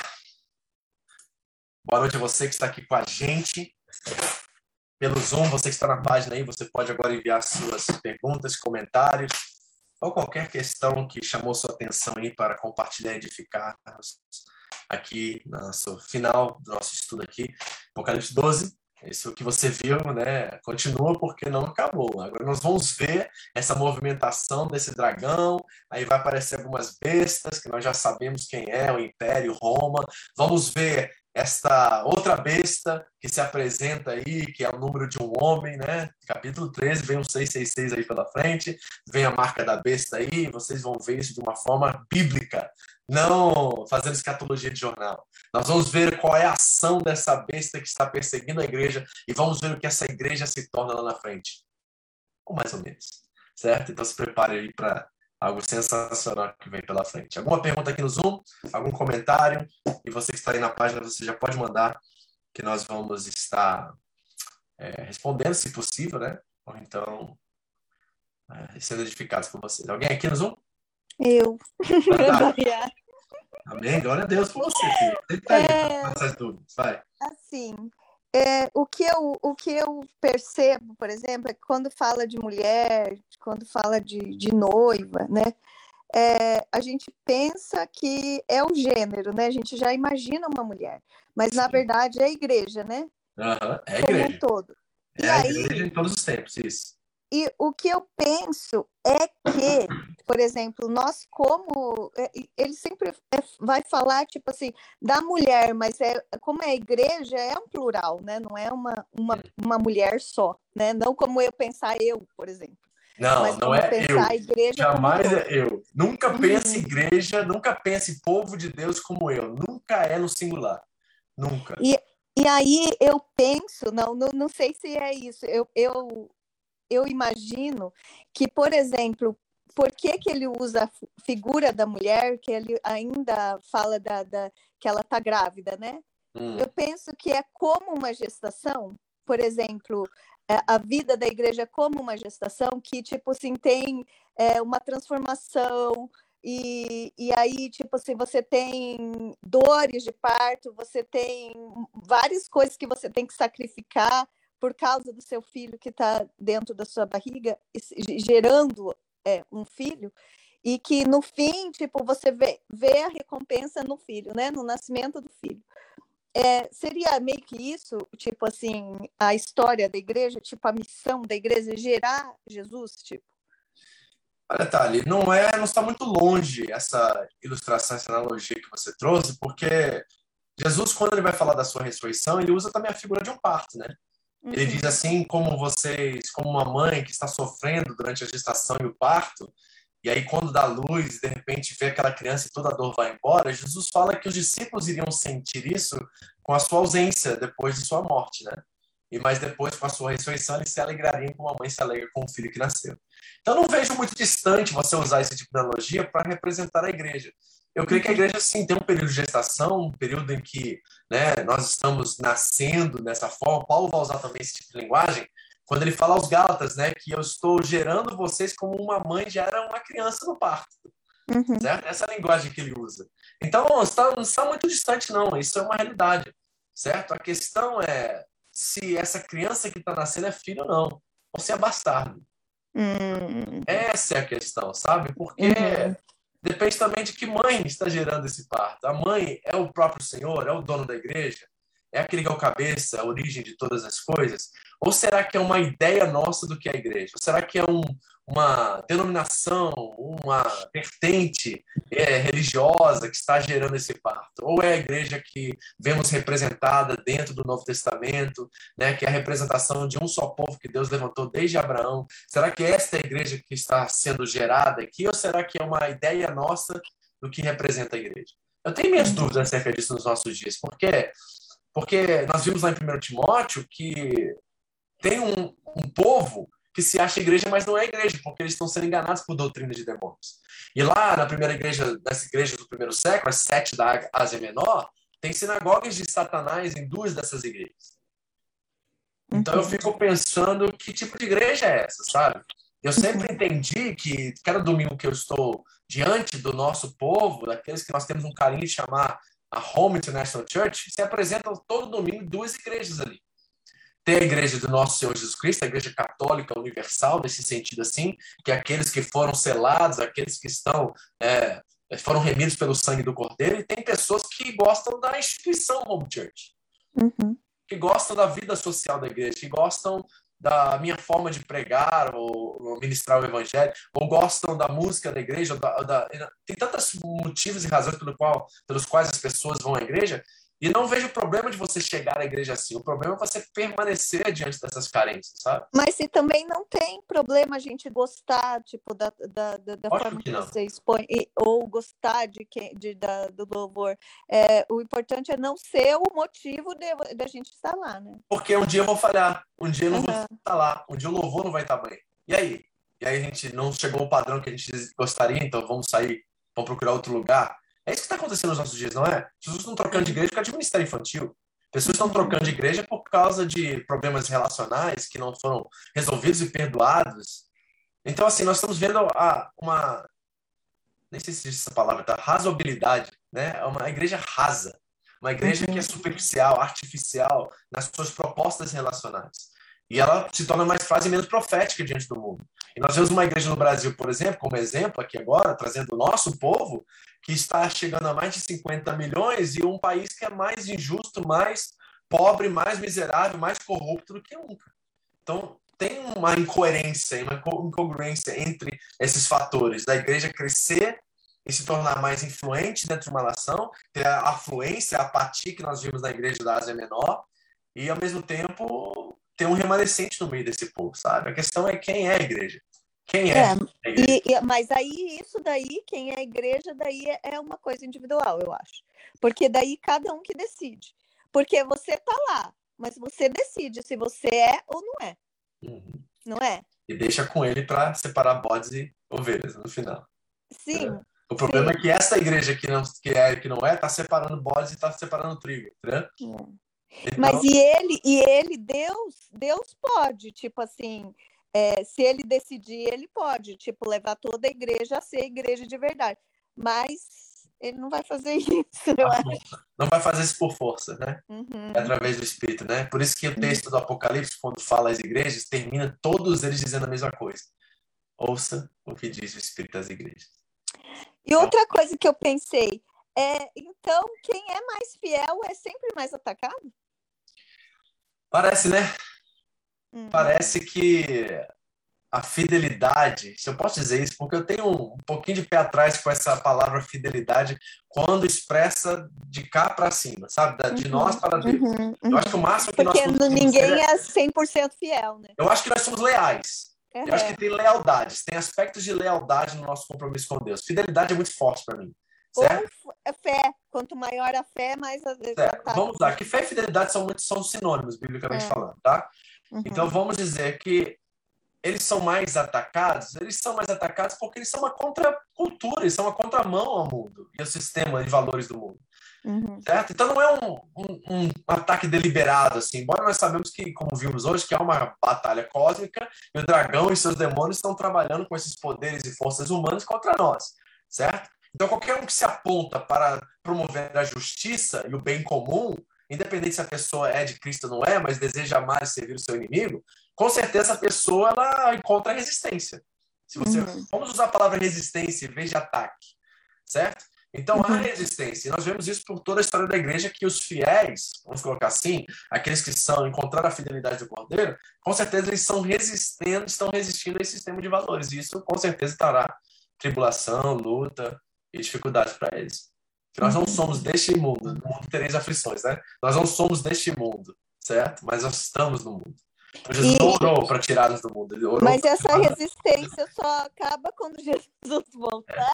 Boa noite a você que está aqui com a gente. Pelo Zoom, você que está na página aí, você pode agora enviar suas perguntas, comentários ou qualquer questão que chamou sua atenção aí para compartilhar e edificar aqui no final do nosso estudo aqui, Apocalipse 12. Isso que você viu, né? Continua porque não acabou. Agora nós vamos ver essa movimentação desse dragão. Aí vai aparecer algumas bestas que nós já sabemos quem é, o Império, Roma. Vamos ver esta outra besta que se apresenta aí, que é o número de um homem, né? Capítulo 13, vem o 666 aí pela frente, vem a marca da besta aí, vocês vão ver isso de uma forma bíblica, não fazendo escatologia de jornal. Nós vamos ver qual é a ação dessa besta que está perseguindo a igreja e vamos ver o que essa igreja se torna lá na frente. Ou mais ou menos, certo? Então se prepare aí para algo sensacional que vem pela frente. Alguma pergunta aqui no Zoom? Algum comentário? E você que está aí na página, você já pode mandar, que nós vamos estar é, respondendo, se possível, né? Ou então, é, sendo edificados por vocês. Alguém aqui no Zoom? Eu. Amém. Glória a Deus por você, filho. Tenta aí, é... essas dúvidas. Vai. Assim, é, o, que eu, o que eu percebo, por exemplo, é que quando fala de mulher, quando fala de, de noiva, né? É, a gente pensa que é o gênero, né? A gente já imagina uma mulher, mas Sim. na verdade é a igreja, né? Uhum, é a igreja. Como um todo. É e a aí, igreja em todos os tempos, isso. E o que eu penso é que, por exemplo, nós como é, ele sempre é, vai falar tipo assim da mulher, mas é como é a igreja é um plural, né? Não é uma, uma, uma mulher só, né? Não como eu pensar eu, por exemplo. Não, mas não é eu. Jamais é eu. Nunca pense uhum. igreja, nunca pense povo de Deus como eu. Nunca é no singular. Nunca. E, e aí eu penso, não, não, não sei se é isso. Eu, eu eu imagino que, por exemplo, por que, que ele usa a figura da mulher, que ele ainda fala da, da que ela está grávida, né? Hum. Eu penso que é como uma gestação, por exemplo, é, a vida da igreja é como uma gestação que, tipo assim, tem é, uma transformação, e, e aí, tipo assim, você tem dores de parto, você tem várias coisas que você tem que sacrificar por causa do seu filho que está dentro da sua barriga, gerando é, um filho, e que no fim, tipo, você vê, vê a recompensa no filho, né? No nascimento do filho. É, seria meio que isso, tipo assim, a história da igreja, tipo, a missão da igreja gerar Jesus, tipo? Olha, Thali, não é, não está muito longe essa ilustração, essa analogia que você trouxe, porque Jesus, quando ele vai falar da sua ressurreição, ele usa também a figura de um parto, né? Ele diz assim, como vocês, como uma mãe que está sofrendo durante a gestação e o parto, e aí quando dá luz, de repente vê aquela criança e toda a dor vai embora, Jesus fala que os discípulos iriam sentir isso com a sua ausência depois de sua morte, né? E mais depois, com a sua ressurreição, eles se alegrariam como a mãe se alegra com o filho que nasceu. Então não vejo muito distante você usar esse tipo de analogia para representar a igreja. Eu creio que a igreja, sim, tem um período de gestação, um período em que né, nós estamos nascendo dessa forma. Paulo vai usar também esse tipo de linguagem quando ele fala aos Gálatas, né, que eu estou gerando vocês como uma mãe gera uma criança no parto. Uhum. Certo? Essa é a linguagem que ele usa. Então, não está, não está muito distante, não. Isso é uma realidade. Certo? A questão é se essa criança que está nascendo é filho ou não. Ou se é bastardo. Uhum. Essa é a questão, sabe? Porque uhum. Depende também de que mãe está gerando esse parto. A mãe é o próprio Senhor, é o dono da igreja, é aquele que é o cabeça, a origem de todas as coisas? Ou será que é uma ideia nossa do que é a igreja? Ou será que é um, uma denominação, uma vertente é, religiosa que está gerando esse parto? Ou é a igreja que vemos representada dentro do Novo Testamento, né, que é a representação de um só povo que Deus levantou desde Abraão? Será que esta é a igreja que está sendo gerada aqui? Ou será que é uma ideia nossa do que representa a igreja? Eu tenho minhas dúvidas acerca disso nos nossos dias, porque porque nós vimos lá em 1 Timóteo que tem um, um povo que se acha igreja, mas não é igreja, porque eles estão sendo enganados por doutrina de demônios. E lá na primeira igreja, das igrejas do primeiro século, as sete da Ásia Menor, tem sinagogas de Satanás em duas dessas igrejas. Então eu fico pensando que tipo de igreja é essa, sabe? Eu sempre entendi que cada domingo que eu estou diante do nosso povo, daqueles que nós temos um carinho de chamar a Home International Church, se apresentam todo domingo duas igrejas ali. Tem a igreja do nosso Senhor Jesus Cristo, a igreja católica universal, nesse sentido assim, que é aqueles que foram selados, aqueles que estão é, foram remidos pelo sangue do Cordeiro, e tem pessoas que gostam da instituição Home Church, uhum. que gostam da vida social da igreja, que gostam da minha forma de pregar ou, ministrar o evangelho, ou gostam da música da igreja, da, da, tem tantos motivos e razões pelo qual, pelos quais as pessoas vão à igreja, e não vejo problema de você chegar à igreja assim. O problema é você permanecer diante dessas carências, sabe? Mas se também não tem problema a gente gostar, tipo, da, da, da, da forma que, que você expõe, ou gostar de, que, de, da, do louvor. É, o importante é não ser o motivo da gente estar lá, né? Porque um dia eu vou falhar, um dia eu não uhum. vou estar lá, um dia o louvor não vai estar bem. E aí? E aí a gente não chegou ao padrão que a gente gostaria, então vamos sair, vamos procurar outro lugar. É isso que está acontecendo nos nossos dias, não é? Pessoas estão trocando de igreja por causa de ministério infantil. Pessoas estão trocando de igreja por causa de problemas relacionais que não foram resolvidos e perdoados. Então, assim, nós estamos vendo a, uma. Nem sei se existe essa palavra, tá? Razoabilidade, né? É uma igreja rasa. Uma igreja uhum. que é superficial, artificial nas suas propostas relacionais. E ela se torna mais frágil e menos profética diante do mundo. E nós vemos uma igreja no Brasil, por exemplo, como exemplo aqui agora, trazendo o nosso povo, que está chegando a mais de 50 milhões e um país que é mais injusto, mais pobre, mais miserável, mais corrupto do que nunca. Então, tem uma incoerência, uma incongruência entre esses fatores da igreja crescer e se tornar mais influente dentro de uma nação, ter a afluência, a apatia que nós vimos na igreja da Ásia Menor, e ao mesmo tempo ter um remanescente no meio desse povo, sabe? A questão é quem é a igreja. Quem é? é e, e, mas aí, isso daí, quem é a igreja, daí é, é uma coisa individual, eu acho. Porque daí cada um que decide. Porque você tá lá, mas você decide se você é ou não é. Uhum. Não é? E deixa com ele para separar bodes e ovelhas no final. Sim. O problema sim. é que essa igreja que não, que é que não é, tá separando bodes e tá separando trigo, né? Então... Mas e ele, e ele, Deus, Deus pode, tipo assim, é, se ele decidir, ele pode, tipo, levar toda a igreja a ser igreja de verdade. Mas ele não vai fazer isso, eu acho. Não vai fazer isso por força, né? Uhum. É através do Espírito, né? Por isso que o texto do Apocalipse, quando fala às igrejas, termina todos eles dizendo a mesma coisa. Ouça o que diz o Espírito às igrejas. E outra coisa que eu pensei é, então, quem é mais fiel é sempre mais atacado? Parece, né? Uhum. Parece que a fidelidade, se eu posso dizer isso, porque eu tenho um, pouquinho de pé atrás com essa palavra fidelidade quando expressa de cá para cima, sabe? De uhum, nós para Deus. Uhum, eu acho que o máximo que porque nós ninguém é 100% fiel, né? Eu acho que nós somos leais. Uhum. Eu acho que tem lealdades, tem aspectos de lealdade no nosso compromisso com Deus. Fidelidade é muito forte para mim. Certo? Ou é fé. Quanto maior a fé, mais às vezes. Vamos lá, que fé e fidelidade são muito são sinônimos, biblicamente é. falando, tá? Uhum. Então vamos dizer que eles são mais atacados, eles são mais atacados porque eles são uma contracultura, eles são uma contramão ao mundo e ao sistema de valores do mundo. Uhum. Certo? Então não é um, um, um, ataque deliberado, assim, embora nós sabemos que, como vimos hoje, que é uma batalha cósmica e o dragão e seus demônios estão trabalhando com esses poderes e forças humanas contra nós, certo? Então qualquer um que se aponta para promover a justiça e o bem comum, independente se a pessoa é de Cristo ou não é, mas deseja amar e servir o seu inimigo, com certeza a pessoa ela encontra resistência. Se você uhum. vamos usar a palavra resistência em vez de ataque, certo? Então uhum. há resistência. E nós vemos isso por toda a história da igreja que os fiéis, vamos colocar assim, aqueles que são encontrar a fidelidade do Cordeiro, com certeza eles são resistendo, estão resistindo a esse sistema de valores. E isso com certeza estará tribulação, luta e dificuldade para eles. Que nós não somos deste mundo, no mundo tereis aflições, né? Nós não somos deste mundo, certo? Mas nós estamos no mundo. Então, Jesus e... orou para tirá-los do mundo. Mas essa resistência só acaba quando Jesus voltar.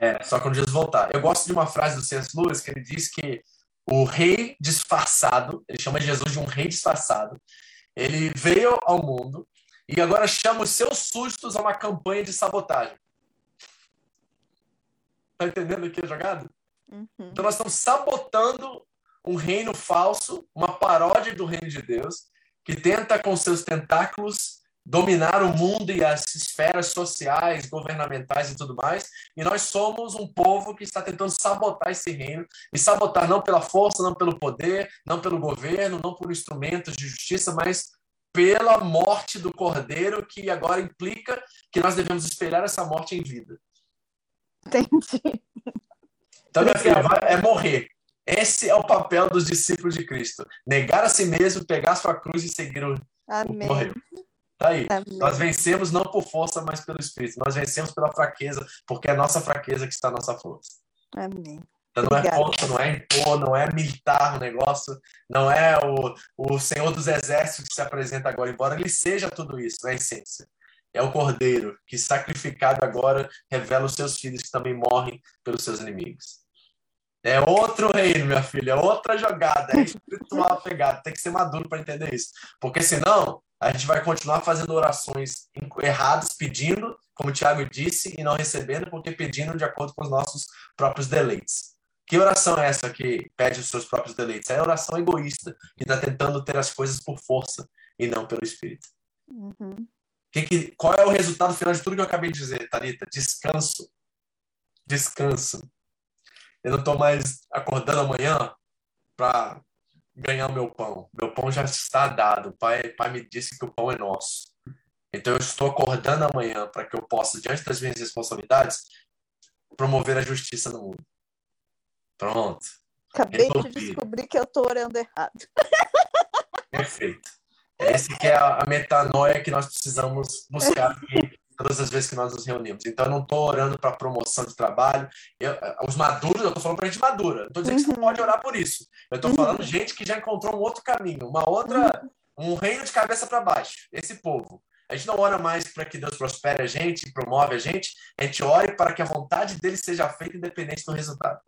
É, é, só quando Jesus voltar. Eu gosto de uma frase do C.S. Lewis que ele diz que o rei disfarçado, ele chama Jesus de um rei disfarçado, ele veio ao mundo e agora chama os seus súditos a uma campanha de sabotagem. Tá entendendo aqui a jogada? Uhum. Então nós estamos sabotando um reino falso, uma paródia do reino de Deus, que tenta com seus tentáculos dominar o mundo e as esferas sociais, governamentais e tudo mais. E nós somos um povo que está tentando sabotar esse reino e sabotar não pela força, não pelo poder, não pelo governo, não por instrumentos de justiça, mas pela morte do cordeiro, que agora implica que nós devemos esperar essa morte em vida. Entendi. Então, minha filha, é morrer. Esse é o papel dos discípulos de Cristo. Negar a si mesmo, pegar a sua cruz e seguir o, Amém. morrer. Tá aí. Amém. Nós vencemos não por força, mas pelo Espírito. Nós vencemos pela fraqueza, porque é a nossa fraqueza que está a nossa força. Amém. Então não é força, não é impor, não é militar o negócio, não é o, o Senhor dos Exércitos que se apresenta agora, embora ele seja tudo isso, na essência é o Cordeiro, que sacrificado agora revela os seus filhos que também morrem pelos seus inimigos. É outro reino, minha filha, é outra jogada, é espiritual pegada. Tem que ser maduro para entender isso. Porque senão, a gente vai continuar fazendo orações erradas, pedindo, como o Tiago disse, e não recebendo, porque pedindo de acordo com os nossos próprios deleites. Que oração é essa que pede os seus próprios deleites? É a oração egoísta, que está tentando ter as coisas por força e não pelo Espírito. Uhum. Que que, qual é o resultado final de tudo que eu acabei de dizer, Tarita? Descanso. Descanso. Eu não estou mais acordando amanhã para ganhar o meu pão. Meu pão já está dado. O pai, pai me disse que o pão é nosso. Então eu estou acordando amanhã para que eu possa, diante das minhas responsabilidades, promover a justiça no mundo. Pronto. Acabei Resolvi. de descobrir que eu estou orando errado. Perfeito. Esse que é a metanoia que nós precisamos buscar todas as vezes que nós nos reunimos. Então, eu não estou orando para promoção de trabalho. Eu, os maduros, eu estou falando para gente madura. Não estou dizendo uhum. que você não pode orar por isso. Eu estou uhum. falando gente que já encontrou um outro caminho, uma outra, uhum. um reino de cabeça para baixo. Esse povo. A gente não ora mais para que Deus prospere a gente, promove a gente. A gente ora para que a vontade dele seja feita independente do resultado.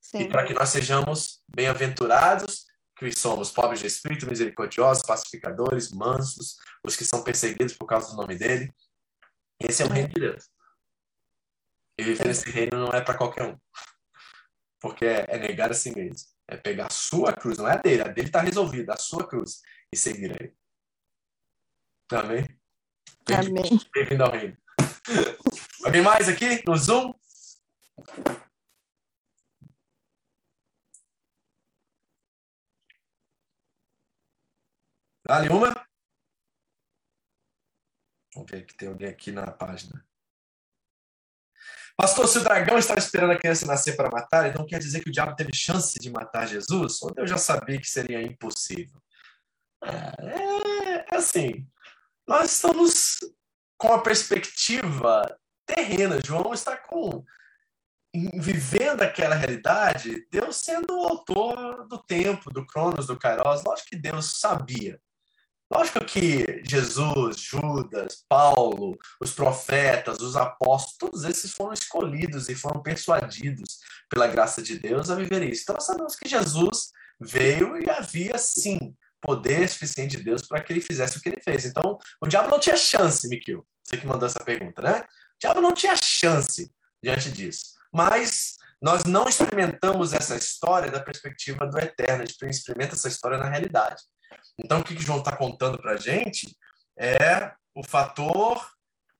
Sim. E para que nós sejamos bem-aventurados, que somos pobres de espírito, misericordiosos, pacificadores, mansos, os que são perseguidos por causa do nome dele. Esse é o reino de Deus. E viver nesse reino não é para qualquer um. Porque é, é, negar a si mesmo. É pegar a sua cruz, não é a dele, a dele está resolvida, a sua cruz, e seguir a ele. Amém? Amém. Bem-vindo ao reino. Alguém mais aqui no Zoom? Dá-lhe uma? Vamos ver que tem alguém aqui na página. Pastor, se o dragão estava esperando a criança nascer para matar, então quer dizer que o diabo teve chance de matar Jesus? Ou Deus já sabia que seria impossível? É, é assim, nós estamos com a perspectiva terrena. João está com vivendo aquela realidade, Deus sendo o autor do tempo, do Cronos, do Kairos. Lógico que Deus sabia. Lógico que Jesus, Judas, Paulo, os profetas, os apóstolos, todos esses foram escolhidos e foram persuadidos pela graça de Deus a viver isso. Então nós sabemos que Jesus veio e havia sim poder suficiente de Deus para que ele fizesse o que ele fez. Então o diabo não tinha chance, Miquel. Você que mandou essa pergunta, né? O diabo não tinha chance diante disso. Mas nós não experimentamos essa história da perspectiva do eterno, a gente experimenta essa história na realidade. Então, o que, que João está contando para a gente é o fator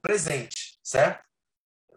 presente, certo?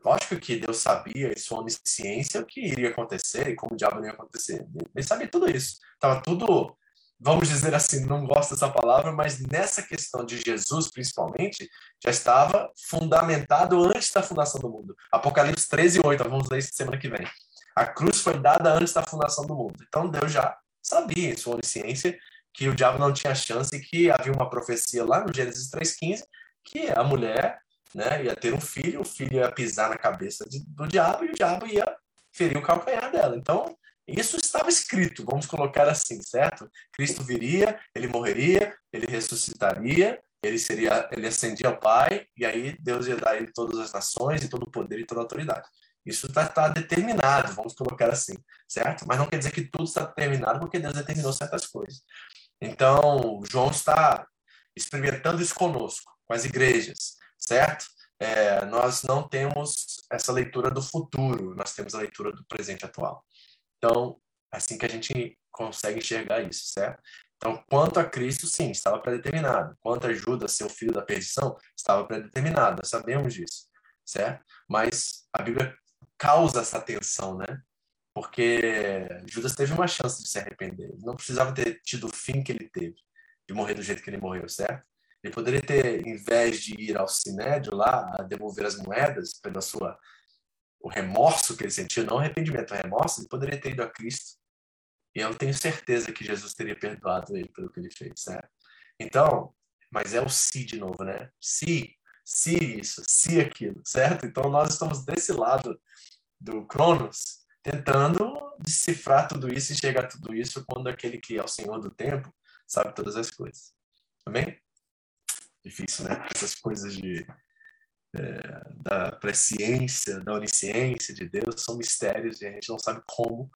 Lógico que Deus sabia, em sua onisciência, o que iria acontecer e como o diabo ia acontecer. Ele sabia tudo isso. Estava tudo, vamos dizer assim, não gosto dessa palavra, mas nessa questão de Jesus, principalmente, já estava fundamentado antes da fundação do mundo. Apocalipse 13, 8, vamos ler isso semana que vem. A cruz foi dada antes da fundação do mundo. Então Deus já sabia, em sua onisciência, que o diabo não tinha chance e que havia uma profecia lá no Gênesis 3,15 que a mulher né, ia ter um filho, o filho ia pisar na cabeça de, do diabo e o diabo ia ferir o calcanhar dela. Então, isso estava escrito, vamos colocar assim, certo? Cristo viria, ele morreria, ele ressuscitaria, ele seria, ele ascendia ao Pai, e aí Deus ia dar a ele todas as nações e todo o poder e toda a autoridade. Isso está tá determinado, vamos colocar assim, certo? Mas não quer dizer que tudo está determinado porque Deus determinou certas coisas. Então, João está experimentando isso conosco, com as igrejas, certo? É, nós não temos essa leitura do futuro, nós temos a leitura do presente atual. Então, assim que a gente consegue enxergar isso, certo? Então, quanto a Cristo, sim, estava predeterminado. Quanto a Judas, seu filho da perdição, estava predeterminado, nós sabemos disso, certo? Mas a Bíblia causa essa tensão, né? Porque Judas teve uma chance de se arrepender. Ele não precisava ter tido o fim que ele teve, de morrer do jeito que ele morreu, certo? Ele poderia ter, em vez de ir ao sinédrio lá, a devolver as moedas pela sua o remorso que ele sentiu, não arrependimento, o remorso, ele poderia ter ido a Cristo. E eu tenho certeza que Jesus teria perdoado ele pelo que ele fez, certo? Então, mas é o se de novo, né? Se, se isso, se aquilo, certo? Então nós estamos desse lado do Cronos, tentando decifrar tudo isso e chegar a tudo isso quando aquele que é o Senhor do tempo sabe todas as coisas. Amém? Difícil, né? Essas coisas de, é, da presciência, da onisciência de Deus são mistérios e a gente não sabe como,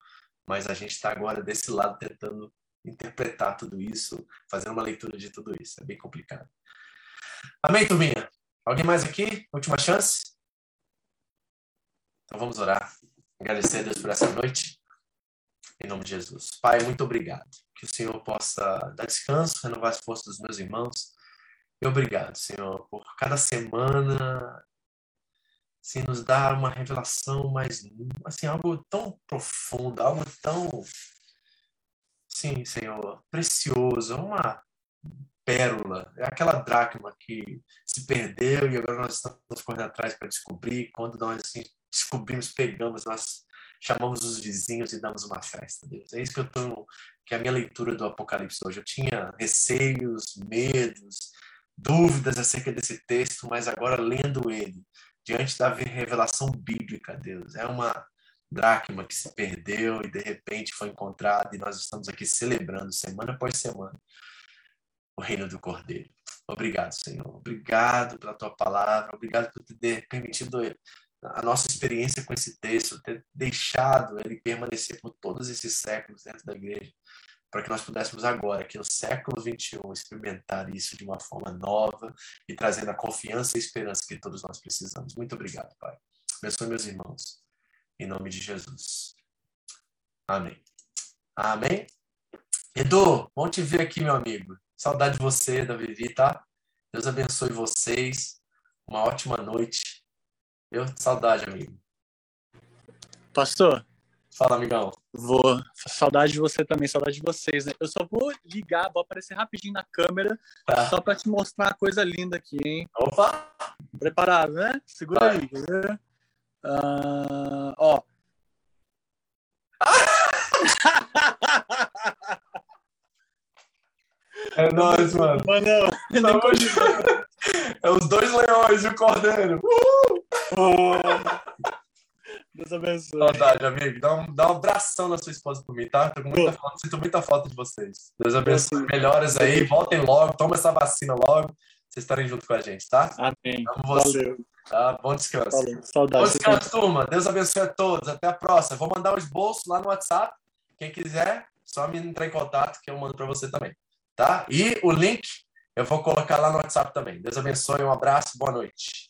mas a gente está agora desse lado tentando interpretar tudo isso, fazendo uma leitura de tudo isso. É bem complicado. Amém, turminha? Alguém mais aqui? Última chance? Então vamos orar. Agradecer a Deus por essa noite. Em nome de Jesus. Pai, muito obrigado. Que o Senhor possa dar descanso, renovar as forças dos meus irmãos. E obrigado, Senhor, por cada semana assim, nos dar uma revelação mais, assim, algo tão profundo, algo tão, sim, Senhor, precioso, uma pérola, é aquela dracma que se perdeu e agora nós estamos correndo atrás para descobrir. Quando nós assim, descobrimos, pegamos, nós chamamos os vizinhos e damos uma festa, Deus. É isso que eu tô, que é a minha leitura do Apocalipse hoje. Eu tinha receios, medos, dúvidas acerca desse texto, mas agora lendo ele, diante da revelação bíblica, Deus, é uma dracma que se perdeu e de repente foi encontrada e nós estamos aqui celebrando semana após semana o reino do Cordeiro. Obrigado, Senhor. Obrigado pela tua palavra. Obrigado por ter permitido a nossa experiência com esse texto, ter deixado ele permanecer por todos esses séculos dentro da igreja, para que nós pudéssemos agora, aqui no século 21, experimentar isso de uma forma nova e trazendo a confiança e esperança que todos nós precisamos. Muito obrigado, Pai. Abençoe meus irmãos. Em nome de Jesus. Amém. Amém. Edu, bom te ver aqui, meu amigo. Saudade de você, da Vivi, tá? Deus abençoe vocês. Uma ótima noite. Eu saudade, amigo. Pastor. Fala, amigão. Vou. Saudade de você também, saudade de vocês, né? Eu só vou ligar, vou aparecer rapidinho na câmera, tá. só para te mostrar uma coisa linda aqui, hein? Opa! Preparado, né? Segura Vai. aí, quer Uh, ó. É nóis, mano. Mano, é os dois leões e o cordeiro. Uh! Deus abençoe. Saudade, amigo. Dá um, dá um abração na sua esposa por mim, tá? Tô com muita falta, sinto muita falta de vocês. Deus abençoe. Melhoras aí, voltem logo, toma essa vacina logo. Vocês estarem junto com a gente, tá? Amém. Valeu. Tá? Bom descanso. Valeu. Saudade. Bom descanso, turma. Deus abençoe a todos. Até a próxima. Vou mandar os bolsos lá no WhatsApp. Quem quiser, só me entrar em contato que eu mando para você também tá? E o link eu vou colocar lá no WhatsApp também. Deus abençoe, um abraço, boa noite.